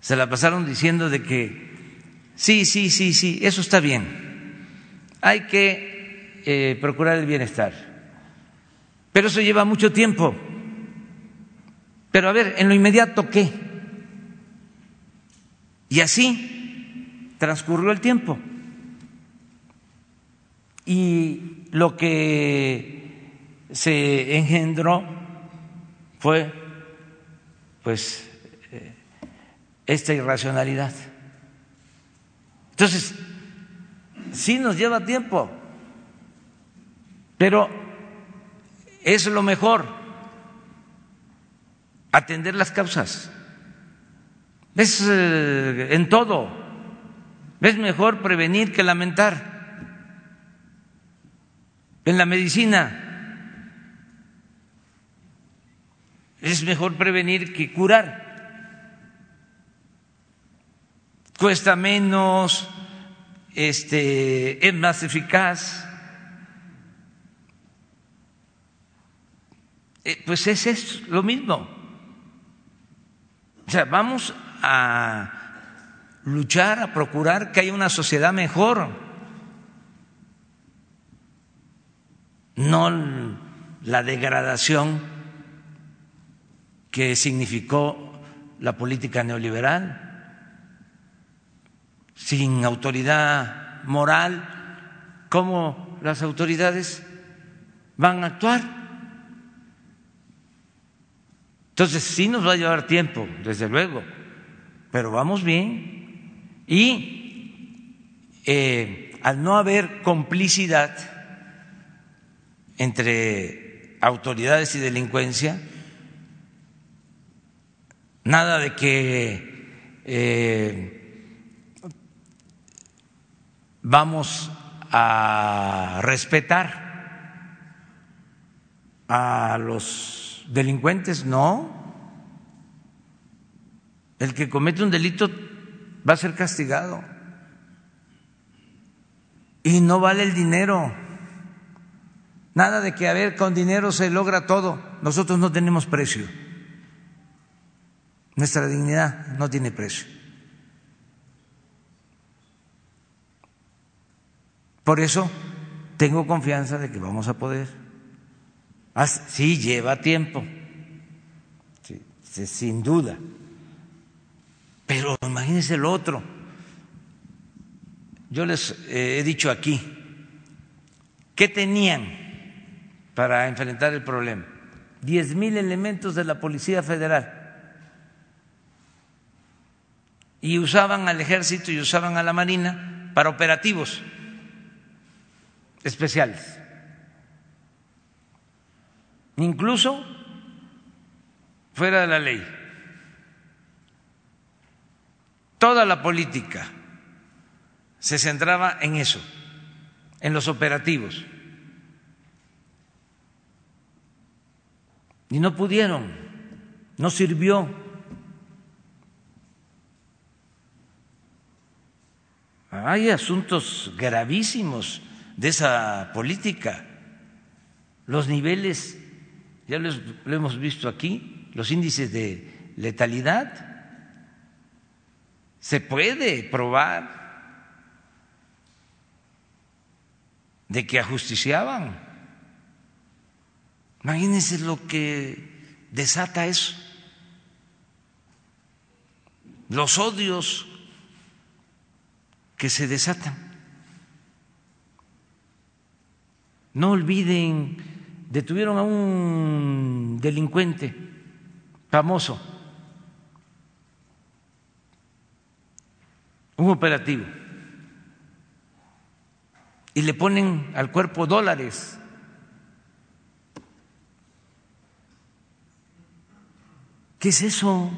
S1: se la pasaron diciendo de que sí, sí, sí, sí, eso está bien, hay que eh, procurar el bienestar, pero eso lleva mucho tiempo. Pero a ver, en lo inmediato, ¿qué? Y así transcurrió el tiempo. Y lo que se engendró fue pues eh, esta irracionalidad. Entonces, sí nos lleva tiempo, pero es lo mejor atender las causas. Es eh, en todo. Es mejor prevenir que lamentar en la medicina. Es mejor prevenir que curar. Cuesta menos, este, es más eficaz. Eh, pues es, es lo mismo. O sea, vamos a luchar, a procurar que haya una sociedad mejor no la degradación que significó la política neoliberal, sin autoridad moral, ¿cómo las autoridades van a actuar? Entonces sí nos va a llevar tiempo, desde luego, pero vamos bien. Y eh, al no haber complicidad, entre autoridades y delincuencia, nada de que eh, vamos a respetar a los delincuentes, no. El que comete un delito va a ser castigado. Y no vale el dinero. Nada de que, a ver, con dinero se logra todo. Nosotros no tenemos precio. Nuestra dignidad no tiene precio. Por eso tengo confianza de que vamos a poder. Sí, lleva tiempo, sin duda. Pero imagínense lo otro. Yo les eh, he dicho aquí, ¿qué tenían para enfrentar el problema. Diez mil elementos de la Policía Federal. Y usaban al ejército y usaban a la Marina para operativos especiales. Incluso fuera de la ley. Toda la política se centraba en eso, en los operativos. y no pudieron, no sirvió. Hay asuntos gravísimos de esa política. Los niveles, ya lo hemos visto aquí, los índices de letalidad. Se puede probar de que ajusticiaban. Imagínense lo que desata eso. Los odios que se desatan. No olviden, detuvieron a un delincuente famoso, un operativo, y le ponen al cuerpo dólares. ¿Qué es eso?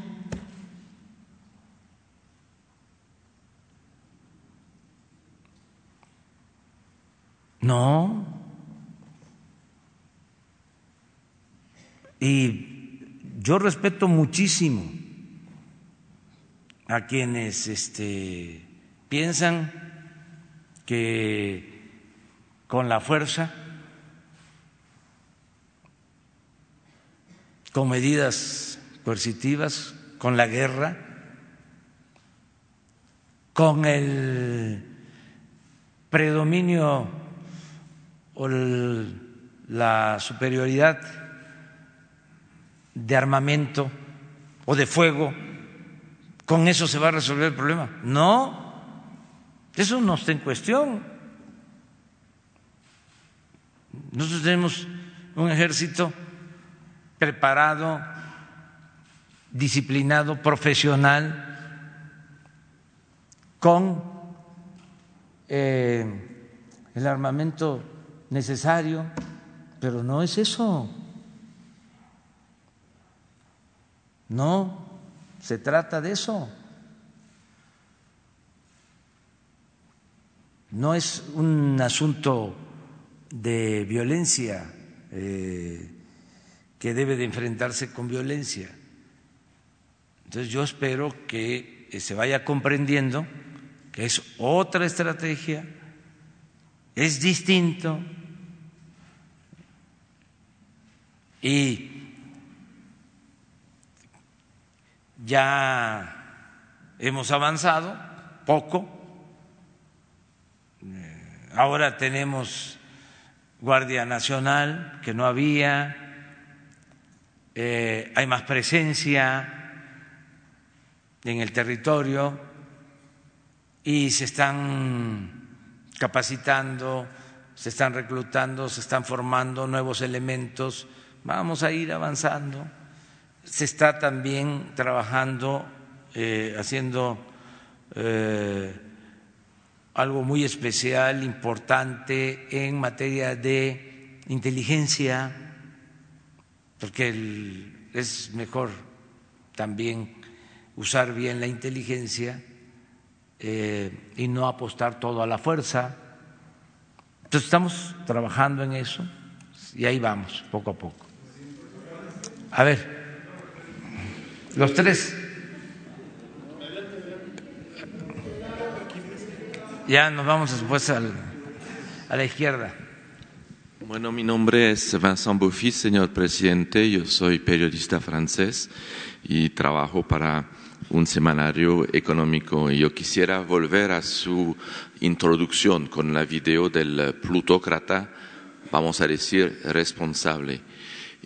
S1: No. Y yo respeto muchísimo a quienes este, piensan que con la fuerza, con medidas coercitivas, con la guerra, con el predominio o la superioridad de armamento o de fuego, con eso se va a resolver el problema. No, eso no está en cuestión. Nosotros tenemos un ejército preparado, disciplinado, profesional, con eh, el armamento necesario, pero no es eso. No, se trata de eso. No es un asunto de violencia eh, que debe de enfrentarse con violencia. Entonces yo espero que se vaya comprendiendo que es otra estrategia, es distinto y ya hemos avanzado poco. Eh, ahora tenemos Guardia Nacional, que no había, eh, hay más presencia en el territorio y se están capacitando, se están reclutando, se están formando nuevos elementos Vamos a ir avanzando. Se está también trabajando, eh, haciendo eh, algo muy especial, importante en materia de inteligencia, porque es mejor también usar bien la inteligencia eh, y no apostar todo a la fuerza. Entonces estamos trabajando en eso y ahí vamos, poco a poco. A ver, los tres. Ya nos vamos después al, a la izquierda.
S6: Bueno, mi nombre es Vincent Boffy, señor presidente. Yo soy periodista francés y trabajo para un semanario económico. Yo quisiera volver a su introducción con la video del plutócrata, vamos a decir, responsable.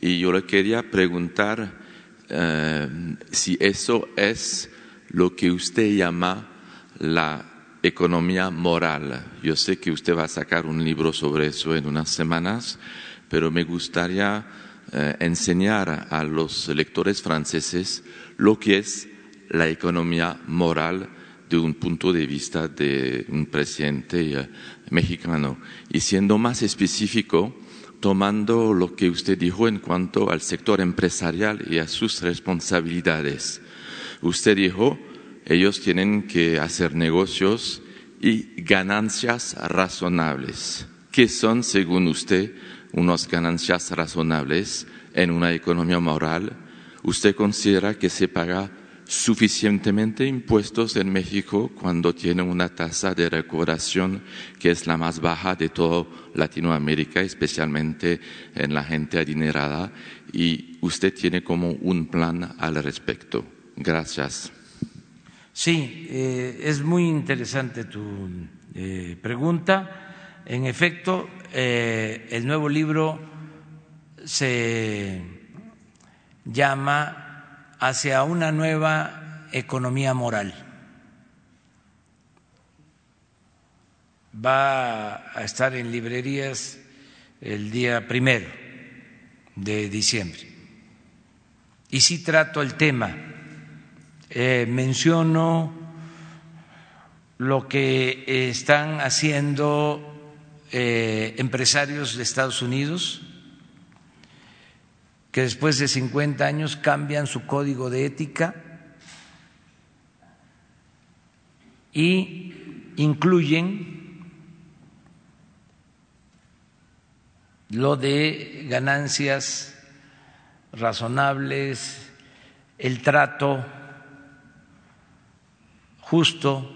S6: Y yo le quería preguntar eh, si eso es lo que usted llama la economía moral. Yo sé que usted va a sacar un libro sobre eso en unas semanas, pero me gustaría eh, enseñar a los lectores franceses lo que es la economía moral de un punto de vista de un presidente eh, mexicano. Y siendo más específico, tomando lo que usted dijo en cuanto al sector empresarial y a sus responsabilidades. Usted dijo, ellos tienen que hacer negocios y ganancias razonables. ¿Qué son, según usted, unas ganancias razonables en una economía moral? ¿Usted considera que se paga suficientemente impuestos en México cuando tiene una tasa de recuperación que es la más baja de toda Latinoamérica, especialmente en la gente adinerada, y usted tiene como un plan al respecto. Gracias.
S1: Sí, eh, es muy interesante tu eh, pregunta. en efecto, eh, el nuevo libro se llama Hacia una nueva economía moral. Va a estar en librerías el día primero de diciembre. Y sí trato el tema. Eh, menciono lo que están haciendo eh, empresarios de Estados Unidos que después de 50 años cambian su código de ética y incluyen lo de ganancias razonables, el trato justo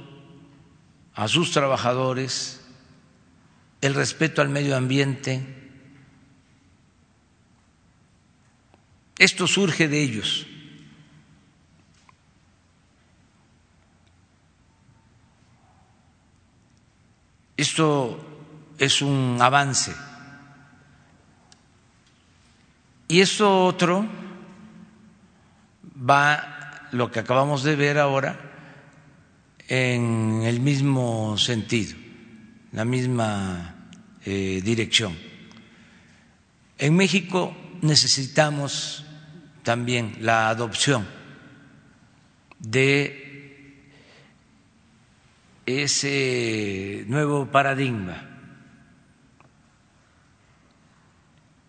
S1: a sus trabajadores, el respeto al medio ambiente. Esto surge de ellos. Esto es un avance. Y eso otro va, lo que acabamos de ver ahora, en el mismo sentido la misma eh, dirección. En México necesitamos también la adopción de ese nuevo paradigma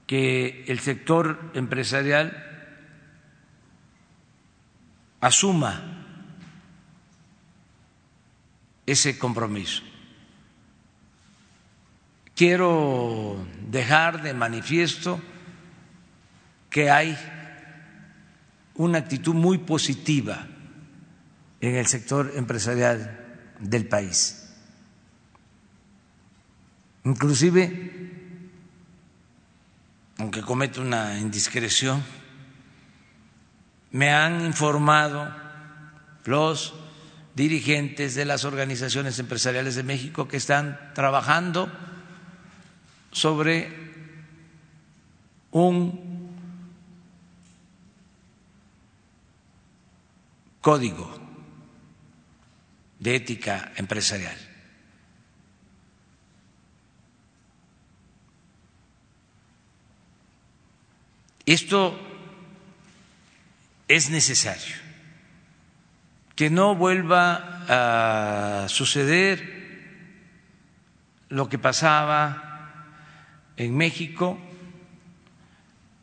S1: que el sector empresarial asuma ese compromiso. Quiero dejar de manifiesto que hay una actitud muy positiva en el sector empresarial del país. Inclusive, aunque cometo una indiscreción, me han informado los dirigentes de las organizaciones empresariales de México que están trabajando sobre un código de ética empresarial. Esto es necesario, que no vuelva a suceder lo que pasaba en México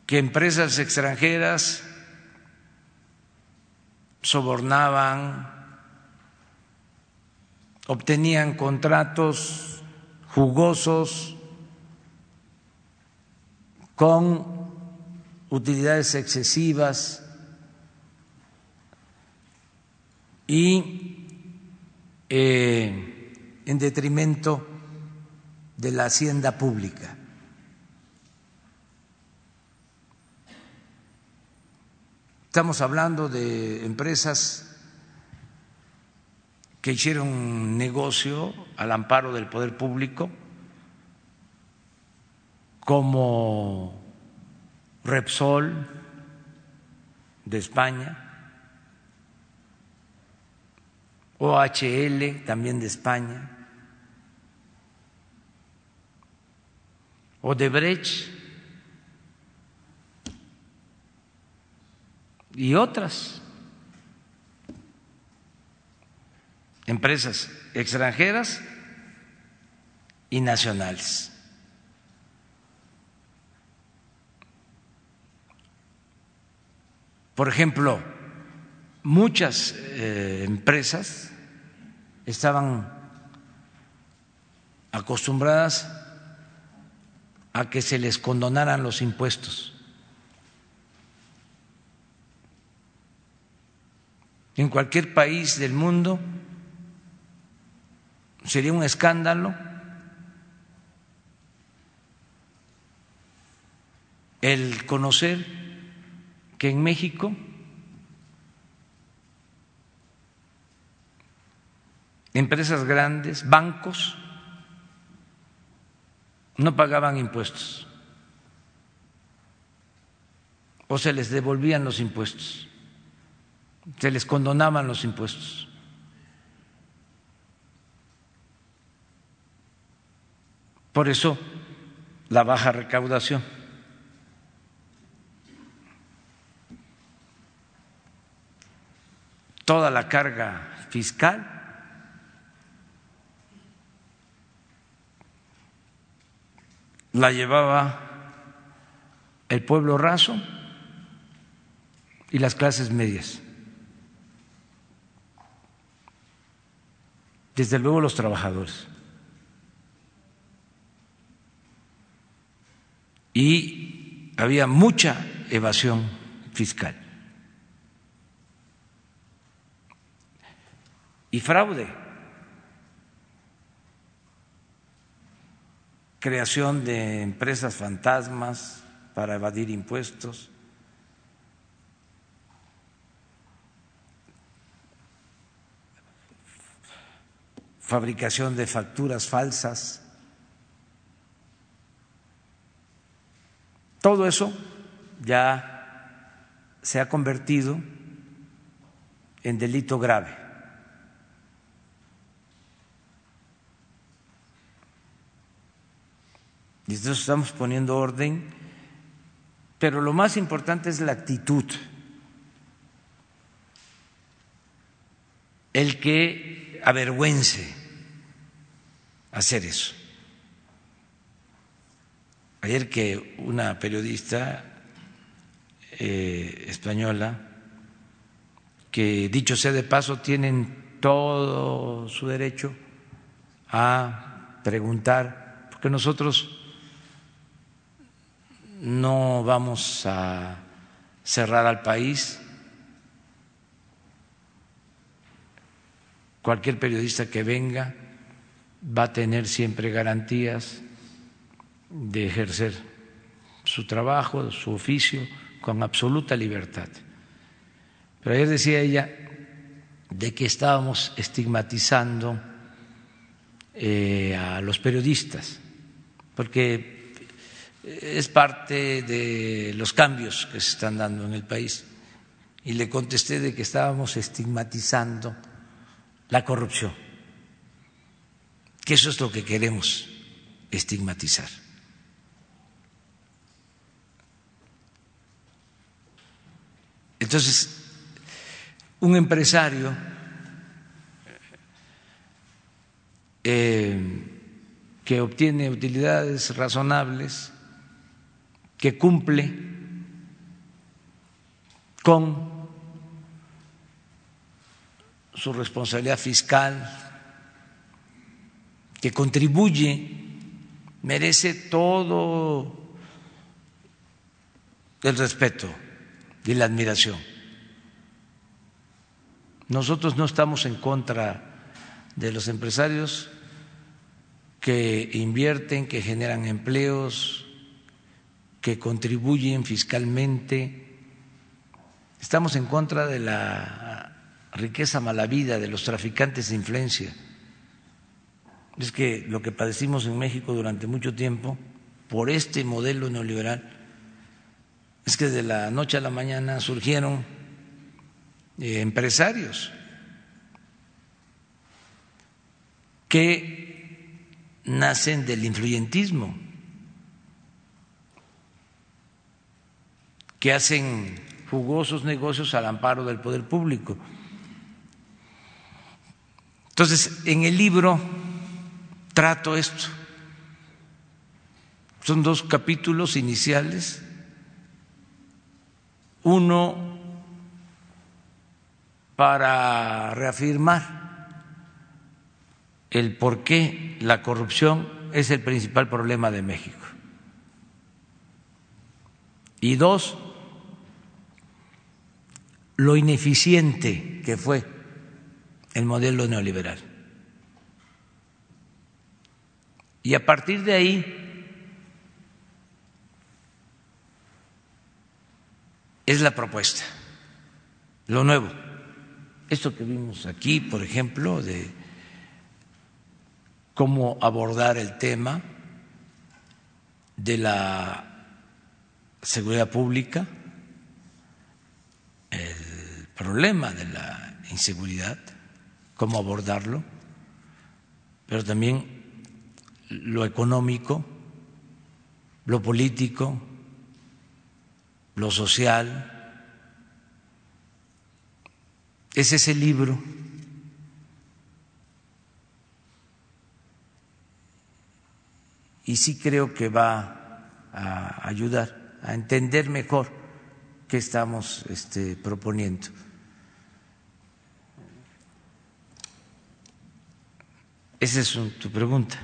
S1: que empresas extranjeras sobornaban, obtenían contratos jugosos con utilidades excesivas y eh, en detrimento de la hacienda pública. Estamos hablando de empresas que hicieron negocio al amparo del poder público, como Repsol de España, OHL también de España, Odebrecht y otras empresas extranjeras y nacionales. Por ejemplo, muchas eh, empresas estaban acostumbradas a que se les condonaran los impuestos. En cualquier país del mundo sería un escándalo el conocer que en México empresas grandes, bancos, no pagaban impuestos o se les devolvían los impuestos, se les condonaban los impuestos. Por eso la baja recaudación. Toda la carga fiscal la llevaba el pueblo raso y las clases medias. Desde luego los trabajadores. Y había mucha evasión fiscal. Y fraude. creación de empresas fantasmas para evadir impuestos, fabricación de facturas falsas. Todo eso ya se ha convertido en delito grave. Y entonces estamos poniendo orden, pero lo más importante es la actitud. El que avergüence hacer eso. Ayer que una periodista eh, española, que dicho sea de paso, tienen todo su derecho a preguntar, porque nosotros no vamos a cerrar al país. Cualquier periodista que venga va a tener siempre garantías de ejercer su trabajo, su oficio, con absoluta libertad. Pero ayer decía ella de que estábamos estigmatizando eh, a los periodistas, porque es parte de los cambios que se están dando en el país. Y le contesté de que estábamos estigmatizando la corrupción, que eso es lo que queremos estigmatizar. Entonces, un empresario eh, que obtiene utilidades razonables que cumple con su responsabilidad fiscal, que contribuye, merece todo el respeto y la admiración. Nosotros no estamos en contra de los empresarios que invierten, que generan empleos, que contribuyen fiscalmente. Estamos en contra de la riqueza malavida de los traficantes de influencia. Es que lo que padecimos en México durante mucho tiempo por este modelo neoliberal es que de la noche a la mañana surgieron eh, empresarios que nacen del influyentismo que hacen jugosos negocios al amparo del poder público. Entonces, en el libro trato esto. Son dos capítulos iniciales. Uno para reafirmar el por qué la corrupción es el principal problema de México. Y dos, lo ineficiente que fue el modelo neoliberal. Y a partir de ahí es la propuesta, lo nuevo. Esto que vimos aquí, por ejemplo, de cómo abordar el tema de la seguridad pública, el problema de la inseguridad, cómo abordarlo, pero también lo económico, lo político, lo social. Es ese libro y sí creo que va a ayudar a entender mejor qué estamos este, proponiendo. Esa es tu pregunta.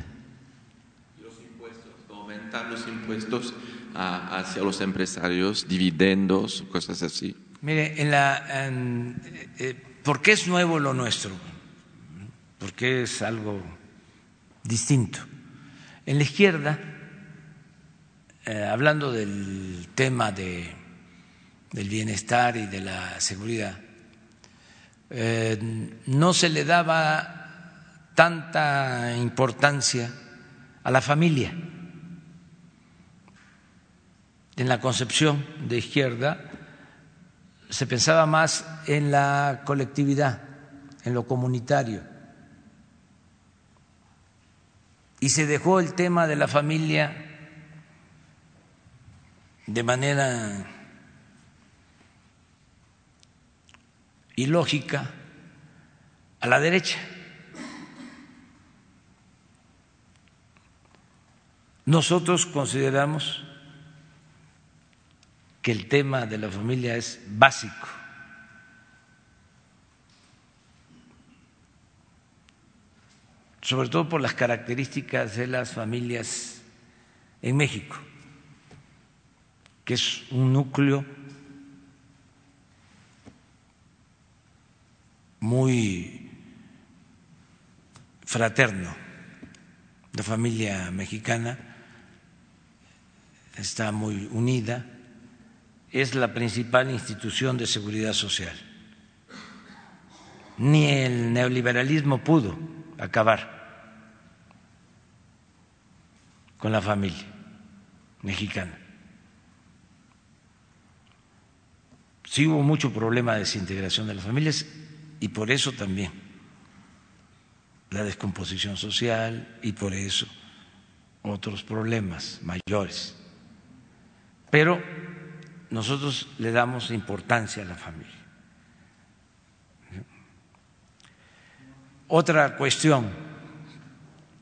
S6: Los impuestos, hacia los empresarios, dividendos, cosas así.
S1: Mire, en la, en, eh, ¿por qué es nuevo lo nuestro? Porque es algo distinto. En la izquierda, eh, hablando del tema de, del bienestar y de la seguridad, eh, no se le daba tanta importancia a la familia. En la concepción de izquierda se pensaba más en la colectividad, en lo comunitario. Y se dejó el tema de la familia de manera ilógica a la derecha. Nosotros consideramos que el tema de la familia es básico. sobre todo por las características de las familias en México, que es un núcleo muy fraterno, la familia mexicana está muy unida, es la principal institución de seguridad social. Ni el neoliberalismo pudo acabar con la familia mexicana. Sí hubo mucho problema de desintegración de las familias y por eso también la descomposición social y por eso otros problemas mayores. Pero nosotros le damos importancia a la familia. Otra cuestión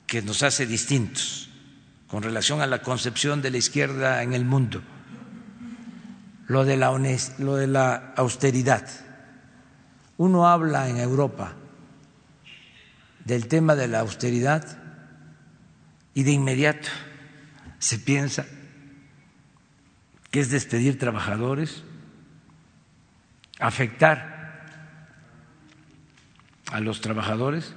S1: que nos hace distintos con relación a la concepción de la izquierda en el mundo, lo de la, lo de la austeridad. Uno habla en Europa del tema de la austeridad y de inmediato se piensa que es despedir trabajadores, afectar a los trabajadores.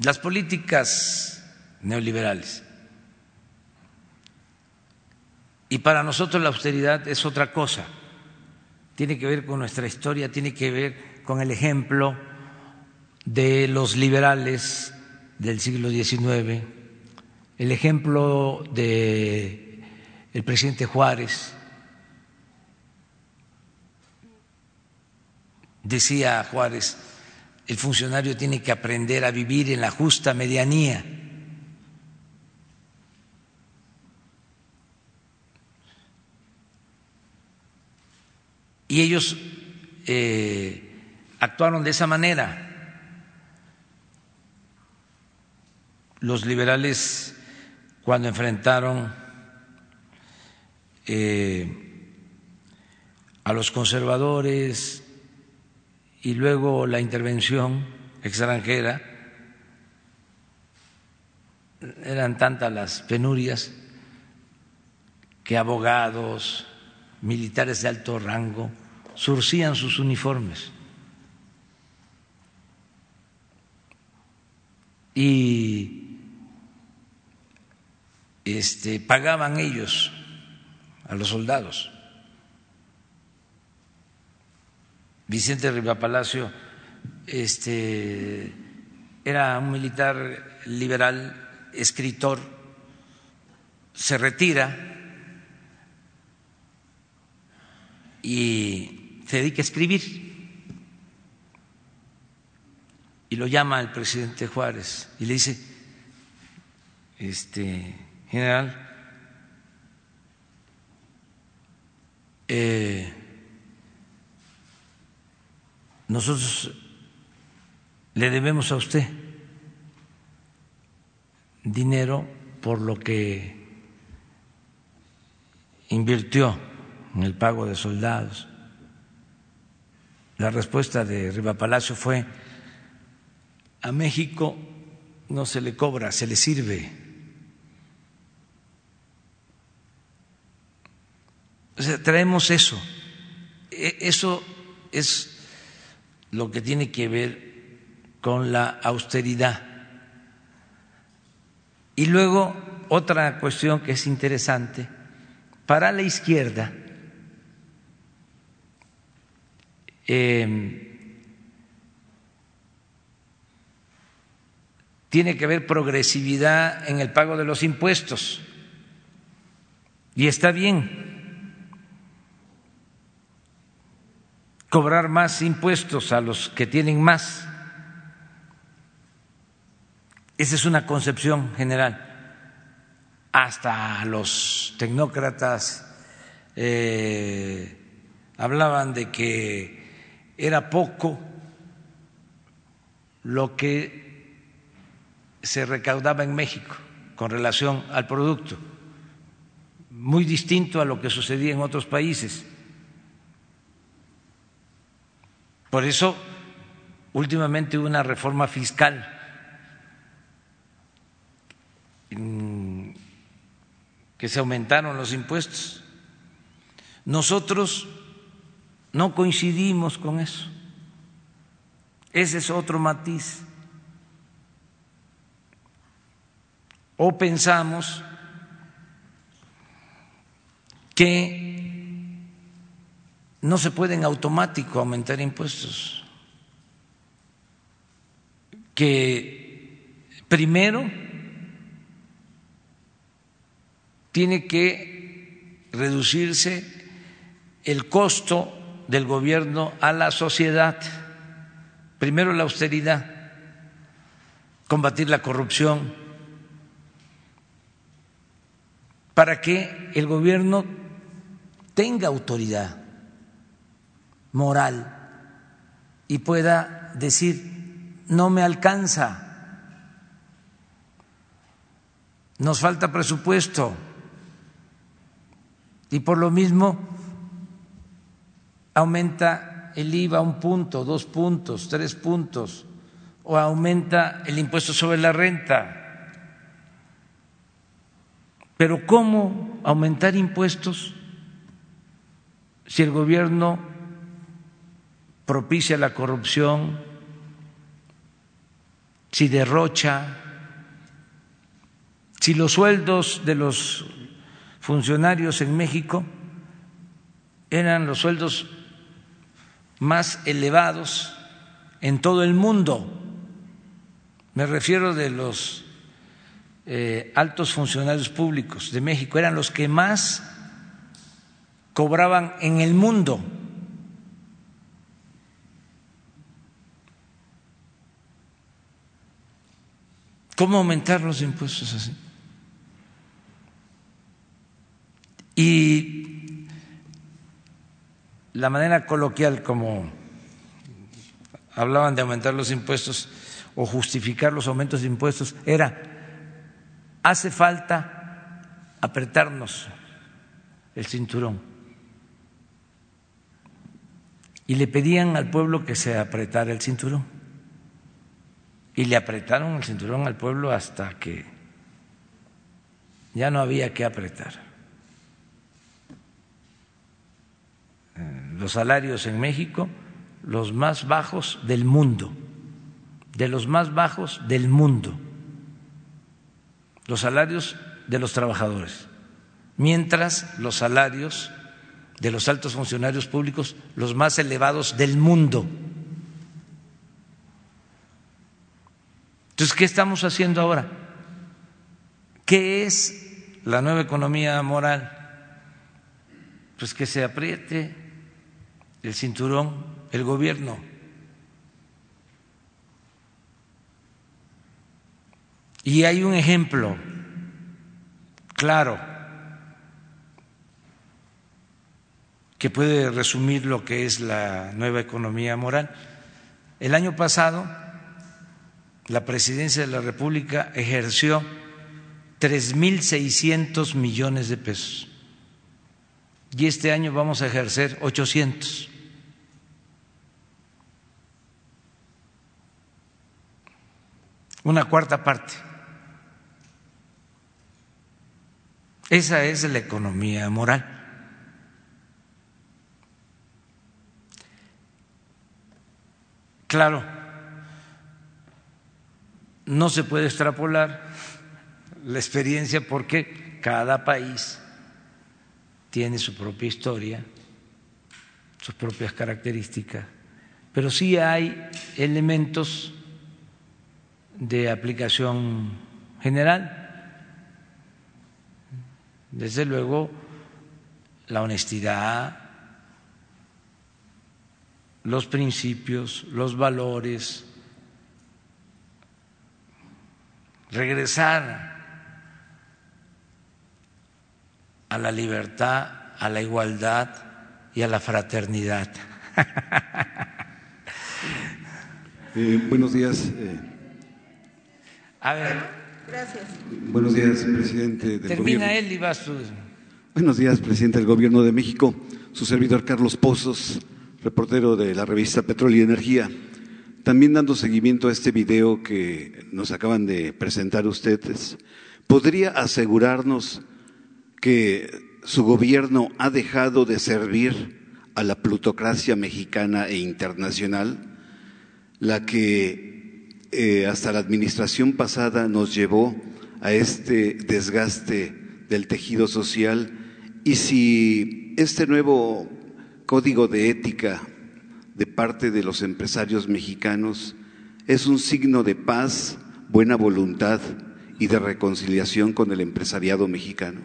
S1: Las políticas neoliberales. Y para nosotros la austeridad es otra cosa. Tiene que ver con nuestra historia, tiene que ver con el ejemplo de los liberales del siglo XIX, el ejemplo de el presidente Juárez. Decía Juárez, el funcionario tiene que aprender a vivir en la justa medianía. Y ellos eh, actuaron de esa manera. Los liberales cuando enfrentaron eh, a los conservadores y luego la intervención extranjera, eran tantas las penurias que abogados, militares de alto rango, surcían sus uniformes. Y este, pagaban ellos a los soldados. Vicente Palacio este, era un militar liberal, escritor, se retira y se dedica a escribir. Y lo llama el presidente Juárez y le dice, este general, eh, nosotros le debemos a usted dinero por lo que invirtió en el pago de soldados. La respuesta de Riva Palacio fue, a México no se le cobra, se le sirve. Traemos eso. E, eso es lo que tiene que ver con la austeridad. Y luego otra cuestión que es interesante, para la izquierda, em, tiene que haber progresividad en el pago de los impuestos. Y está bien cobrar más impuestos a los que tienen más. Esa es una concepción general. Hasta los tecnócratas eh, hablaban de que era poco lo que se recaudaba en México con relación al producto, muy distinto a lo que sucedía en otros países. Por eso, últimamente hubo una reforma fiscal que se aumentaron los impuestos. Nosotros no coincidimos con eso. Ese es otro matiz. O pensamos que no se puede en automático aumentar impuestos, que primero tiene que reducirse el costo del gobierno a la sociedad, primero la austeridad, combatir la corrupción, para que el gobierno tenga autoridad moral y pueda decir, no me alcanza, nos falta presupuesto y por lo mismo aumenta el IVA un punto, dos puntos, tres puntos, o aumenta el impuesto sobre la renta. Pero ¿cómo aumentar impuestos si el gobierno propicia la corrupción, si derrocha, si los sueldos de los funcionarios en México eran los sueldos más elevados en todo el mundo. Me refiero de los eh, altos funcionarios públicos de México, eran los que más cobraban en el mundo. ¿Cómo aumentar los impuestos así? Y la manera coloquial como hablaban de aumentar los impuestos o justificar los aumentos de impuestos era, hace falta apretarnos el cinturón. Y le pedían al pueblo que se apretara el cinturón y le apretaron el cinturón al pueblo hasta que ya no había que apretar. Eh, los salarios en México, los más bajos del mundo, de los más bajos del mundo, los salarios de los trabajadores, mientras los salarios de los altos funcionarios públicos, los más elevados del mundo. Entonces, ¿qué estamos haciendo ahora? ¿Qué es la nueva economía moral? Pues que se apriete el cinturón el gobierno. Y hay un ejemplo claro que puede resumir lo que es la nueva economía moral. El año pasado, la presidencia de la República ejerció 3.600 millones de pesos y este año vamos a ejercer 800. Una cuarta parte. Esa es la economía moral. Claro, no se puede extrapolar la experiencia porque cada país tiene su propia historia, sus propias características, pero sí hay elementos de aplicación general. Desde luego, la honestidad, los principios, los valores, regresar a la libertad, a la igualdad y a la fraternidad. (laughs)
S7: Eh, buenos días. Eh.
S1: A ver.
S7: Gracias. Buenos días, presidente del
S1: Termina él y vas tú.
S7: Buenos días, presidente del Gobierno de México. Su servidor Carlos Pozos reportero de la revista Petróleo y Energía. También dando seguimiento a este video que nos acaban de presentar ustedes, ¿podría asegurarnos que su gobierno ha dejado de servir a la plutocracia mexicana e internacional, la que eh, hasta la administración pasada nos llevó a este desgaste del tejido social y si este nuevo código de ética de parte de los empresarios mexicanos es un signo de paz, buena voluntad y de reconciliación con el empresariado mexicano?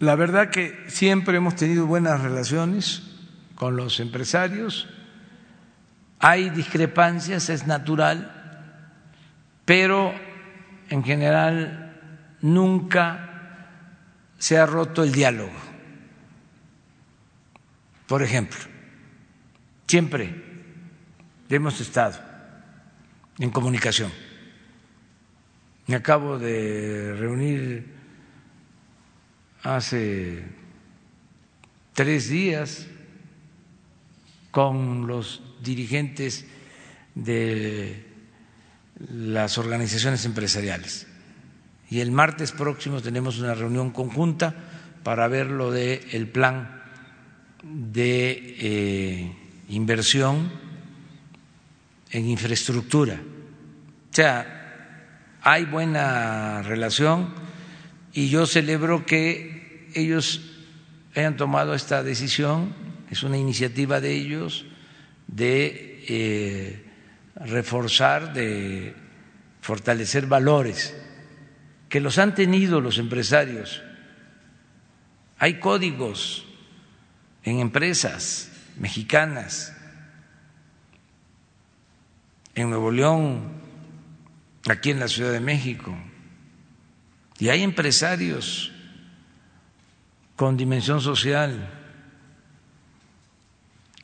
S1: La verdad que siempre hemos tenido buenas relaciones con los empresarios. Hay discrepancias, es natural, pero en general nunca se ha roto el diálogo. Por ejemplo, siempre hemos estado en comunicación. Me acabo de reunir hace tres días con los dirigentes de las organizaciones empresariales. Y el martes próximo tenemos una reunión conjunta para ver lo del el plan de eh, inversión en infraestructura. O sea, hay buena relación y yo celebro que ellos hayan tomado esta decisión, es una iniciativa de ellos de eh, reforzar, de fortalecer valores que los han tenido los empresarios. Hay códigos en empresas mexicanas, en Nuevo León, aquí en la Ciudad de México. Y hay empresarios con dimensión social,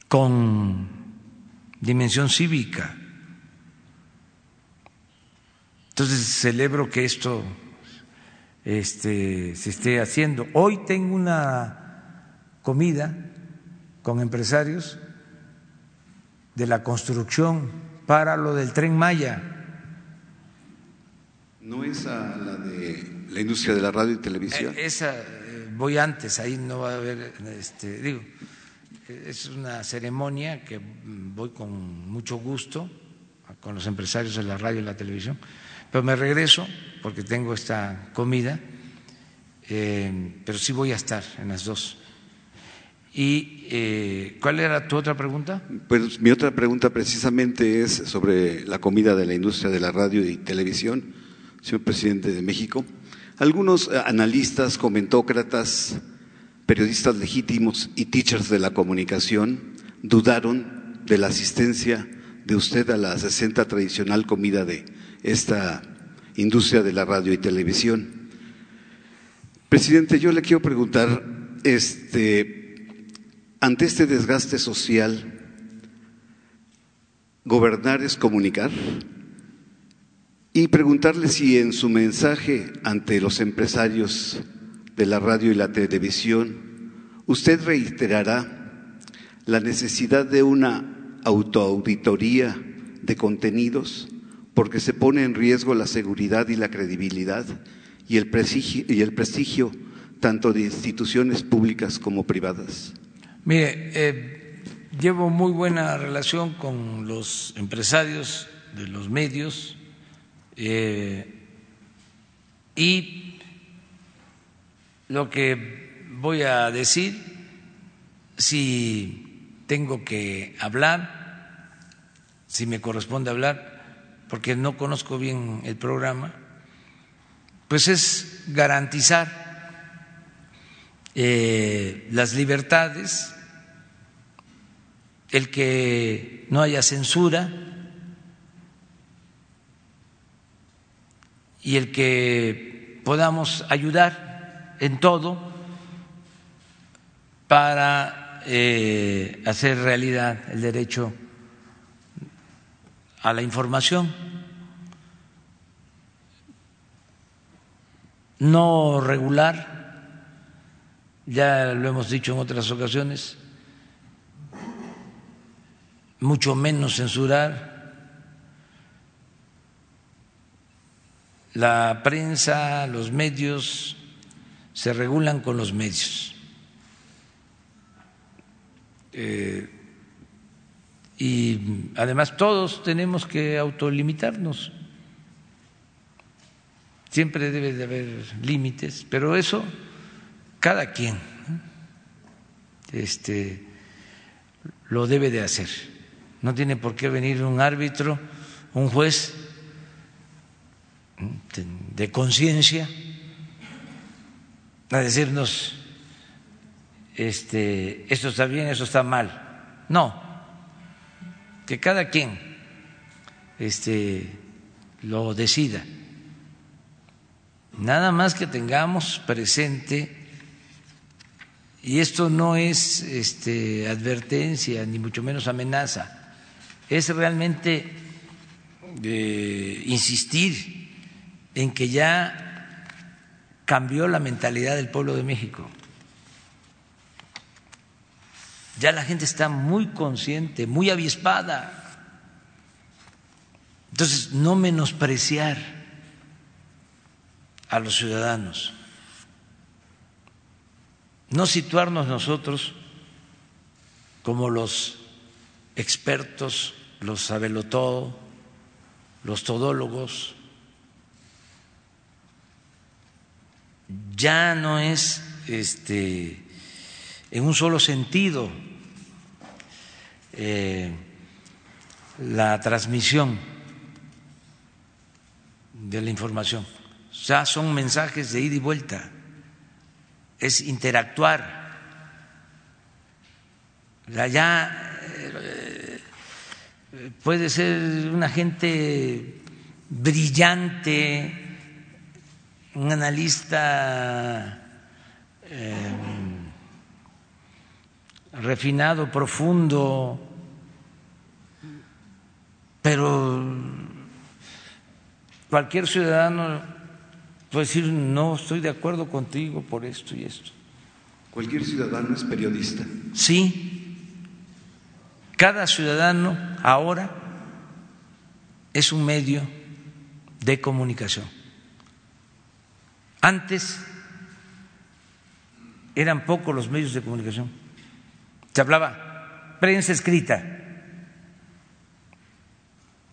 S1: con dimensión cívica. Entonces celebro que esto este, se esté haciendo. Hoy tengo una comida con empresarios de la construcción para lo del tren Maya.
S7: ¿No es a la de la industria de la radio y televisión?
S1: Eh, esa eh, voy antes, ahí no va a haber, este, digo, es una ceremonia que voy con mucho gusto con los empresarios de la radio y la televisión, pero me regreso porque tengo esta comida, eh, pero sí voy a estar en las dos. ¿Y eh, cuál era tu otra pregunta?
S7: Pues mi otra pregunta precisamente es sobre la comida de la industria de la radio y televisión, señor presidente de México. Algunos eh, analistas, comentócratas, periodistas legítimos y teachers de la comunicación dudaron de la asistencia de usted a la 60 tradicional comida de esta industria de la radio y televisión. Presidente, yo le quiero preguntar, este, ante este desgaste social, ¿gobernar es comunicar? Y preguntarle si en su mensaje ante los empresarios de la radio y la televisión, usted reiterará la necesidad de una autoauditoría de contenidos porque se pone en riesgo la seguridad y la credibilidad y el prestigio, y el prestigio tanto de instituciones públicas como privadas.
S1: Mire, eh, llevo muy buena relación con los empresarios de los medios eh, y lo que voy a decir, si tengo que hablar, si me corresponde hablar, porque no conozco bien el programa, pues es garantizar eh, las libertades, el que no haya censura y el que podamos ayudar en todo para eh, hacer realidad el derecho a la información, no regular, ya lo hemos dicho en otras ocasiones, mucho menos censurar. La prensa, los medios se regulan con los medios. Eh, y además todos tenemos que autolimitarnos. Siempre debe de haber límites, pero eso cada quien este, lo debe de hacer. No tiene por qué venir un árbitro, un juez de conciencia a decirnos este, esto está bien, eso está mal. No, que cada quien este, lo decida. Nada más que tengamos presente, y esto no es este, advertencia, ni mucho menos amenaza, es realmente eh, insistir en que ya cambió la mentalidad del pueblo de México. Ya la gente está muy consciente, muy avispada. Entonces, no menospreciar a los ciudadanos, no situarnos nosotros como los expertos, los sabelotodo, los todólogos. Ya no es este en un solo sentido eh, la transmisión de la información. Ya son mensajes de ida y vuelta, es interactuar. Ya eh, puede ser una gente brillante, un analista eh, refinado, profundo, pero cualquier ciudadano puede decir, no estoy de acuerdo contigo por esto y esto.
S7: Cualquier ciudadano es periodista.
S1: Sí, cada ciudadano ahora es un medio de comunicación. Antes eran pocos los medios de comunicación. Se hablaba prensa escrita,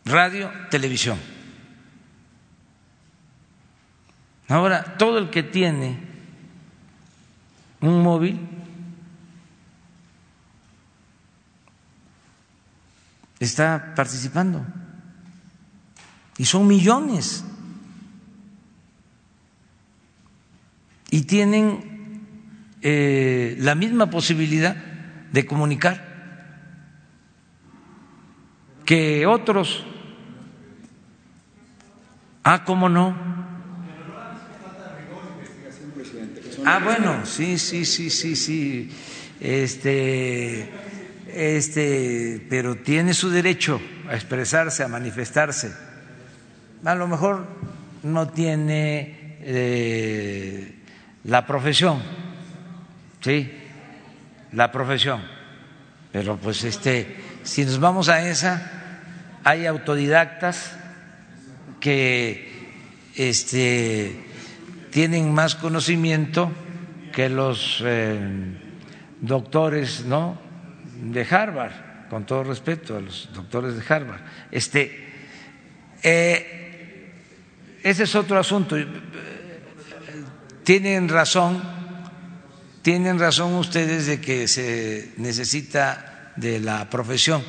S1: radio, televisión. Ahora, todo el que tiene un móvil está participando. Y son millones. y tienen eh, la misma posibilidad de comunicar que otros. Ah, ¿cómo no? Ah, bueno, sí, sí, sí, sí, sí. Este, este, pero tiene su derecho a expresarse, a manifestarse. A lo mejor no tiene eh, la profesión, sí, la profesión, pero pues este, si nos vamos a esa, hay autodidactas que este, tienen más conocimiento que los eh, doctores ¿no? de Harvard, con todo respeto a los doctores de Harvard. Este, eh, ese es otro asunto. Tienen razón, tienen razón ustedes de que se necesita de la profesión,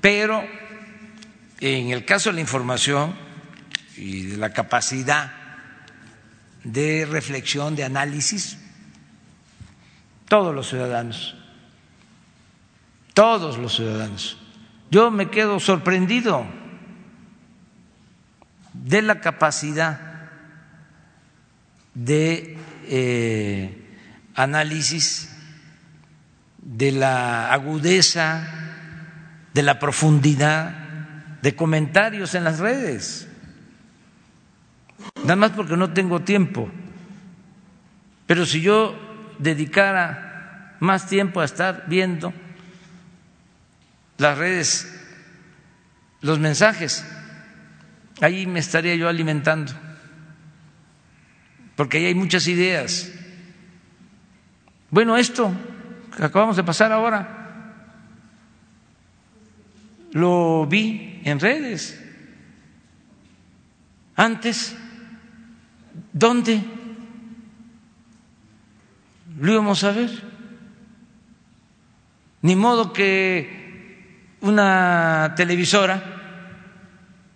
S1: pero en el caso de la información y de la capacidad de reflexión, de análisis, todos los ciudadanos, todos los ciudadanos. Yo me quedo sorprendido de la capacidad de eh, análisis, de la agudeza, de la profundidad de comentarios en las redes. Nada más porque no tengo tiempo. Pero si yo dedicara más tiempo a estar viendo las redes, los mensajes, ahí me estaría yo alimentando. Porque ahí hay muchas ideas. Bueno, esto que acabamos de pasar ahora, lo vi en redes. Antes, ¿dónde lo íbamos a ver? Ni modo que una televisora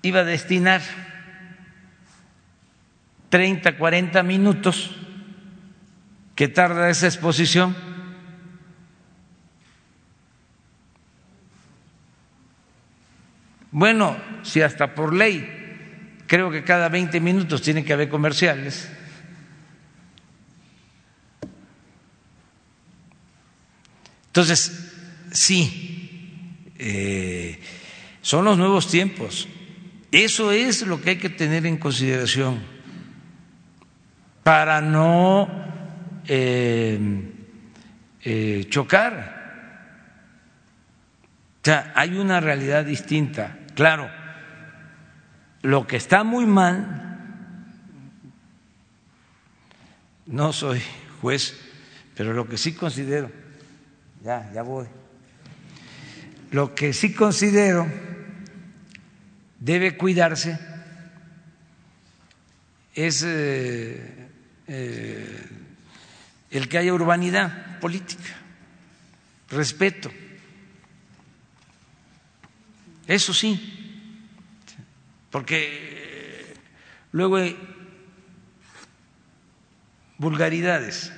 S1: iba a destinar 30, 40 minutos que tarda esa exposición Bueno, si hasta por ley creo que cada 20 minutos tiene que haber comerciales. Entonces, sí, eh, son los nuevos tiempos. Eso es lo que hay que tener en consideración para no eh, eh, chocar. O sea, hay una realidad distinta. Claro, lo que está muy mal, no soy juez, pero lo que sí considero, ya, ya voy, lo que sí considero debe cuidarse es eh, eh, el que haya urbanidad política, respeto. Eso sí, porque luego hay vulgaridades.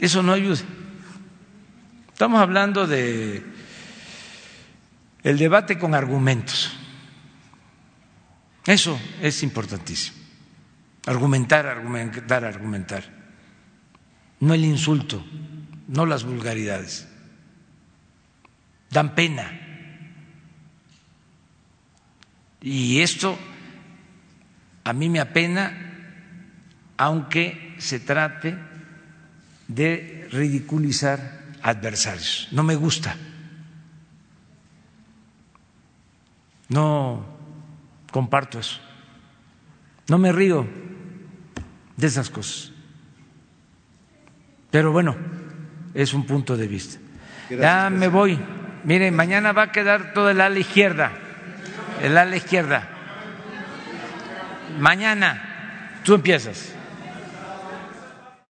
S1: Eso no ayuda. Estamos hablando de el debate con argumentos. Eso es importantísimo. Argumentar, argumentar, argumentar. No el insulto, no las vulgaridades dan pena. Y esto a mí me apena, aunque se trate de ridiculizar adversarios. No me gusta. No comparto eso. No me río de esas cosas. Pero bueno, es un punto de vista. ya me voy. Miren, mañana va a quedar todo el ala izquierda, el ala izquierda. Mañana tú empiezas.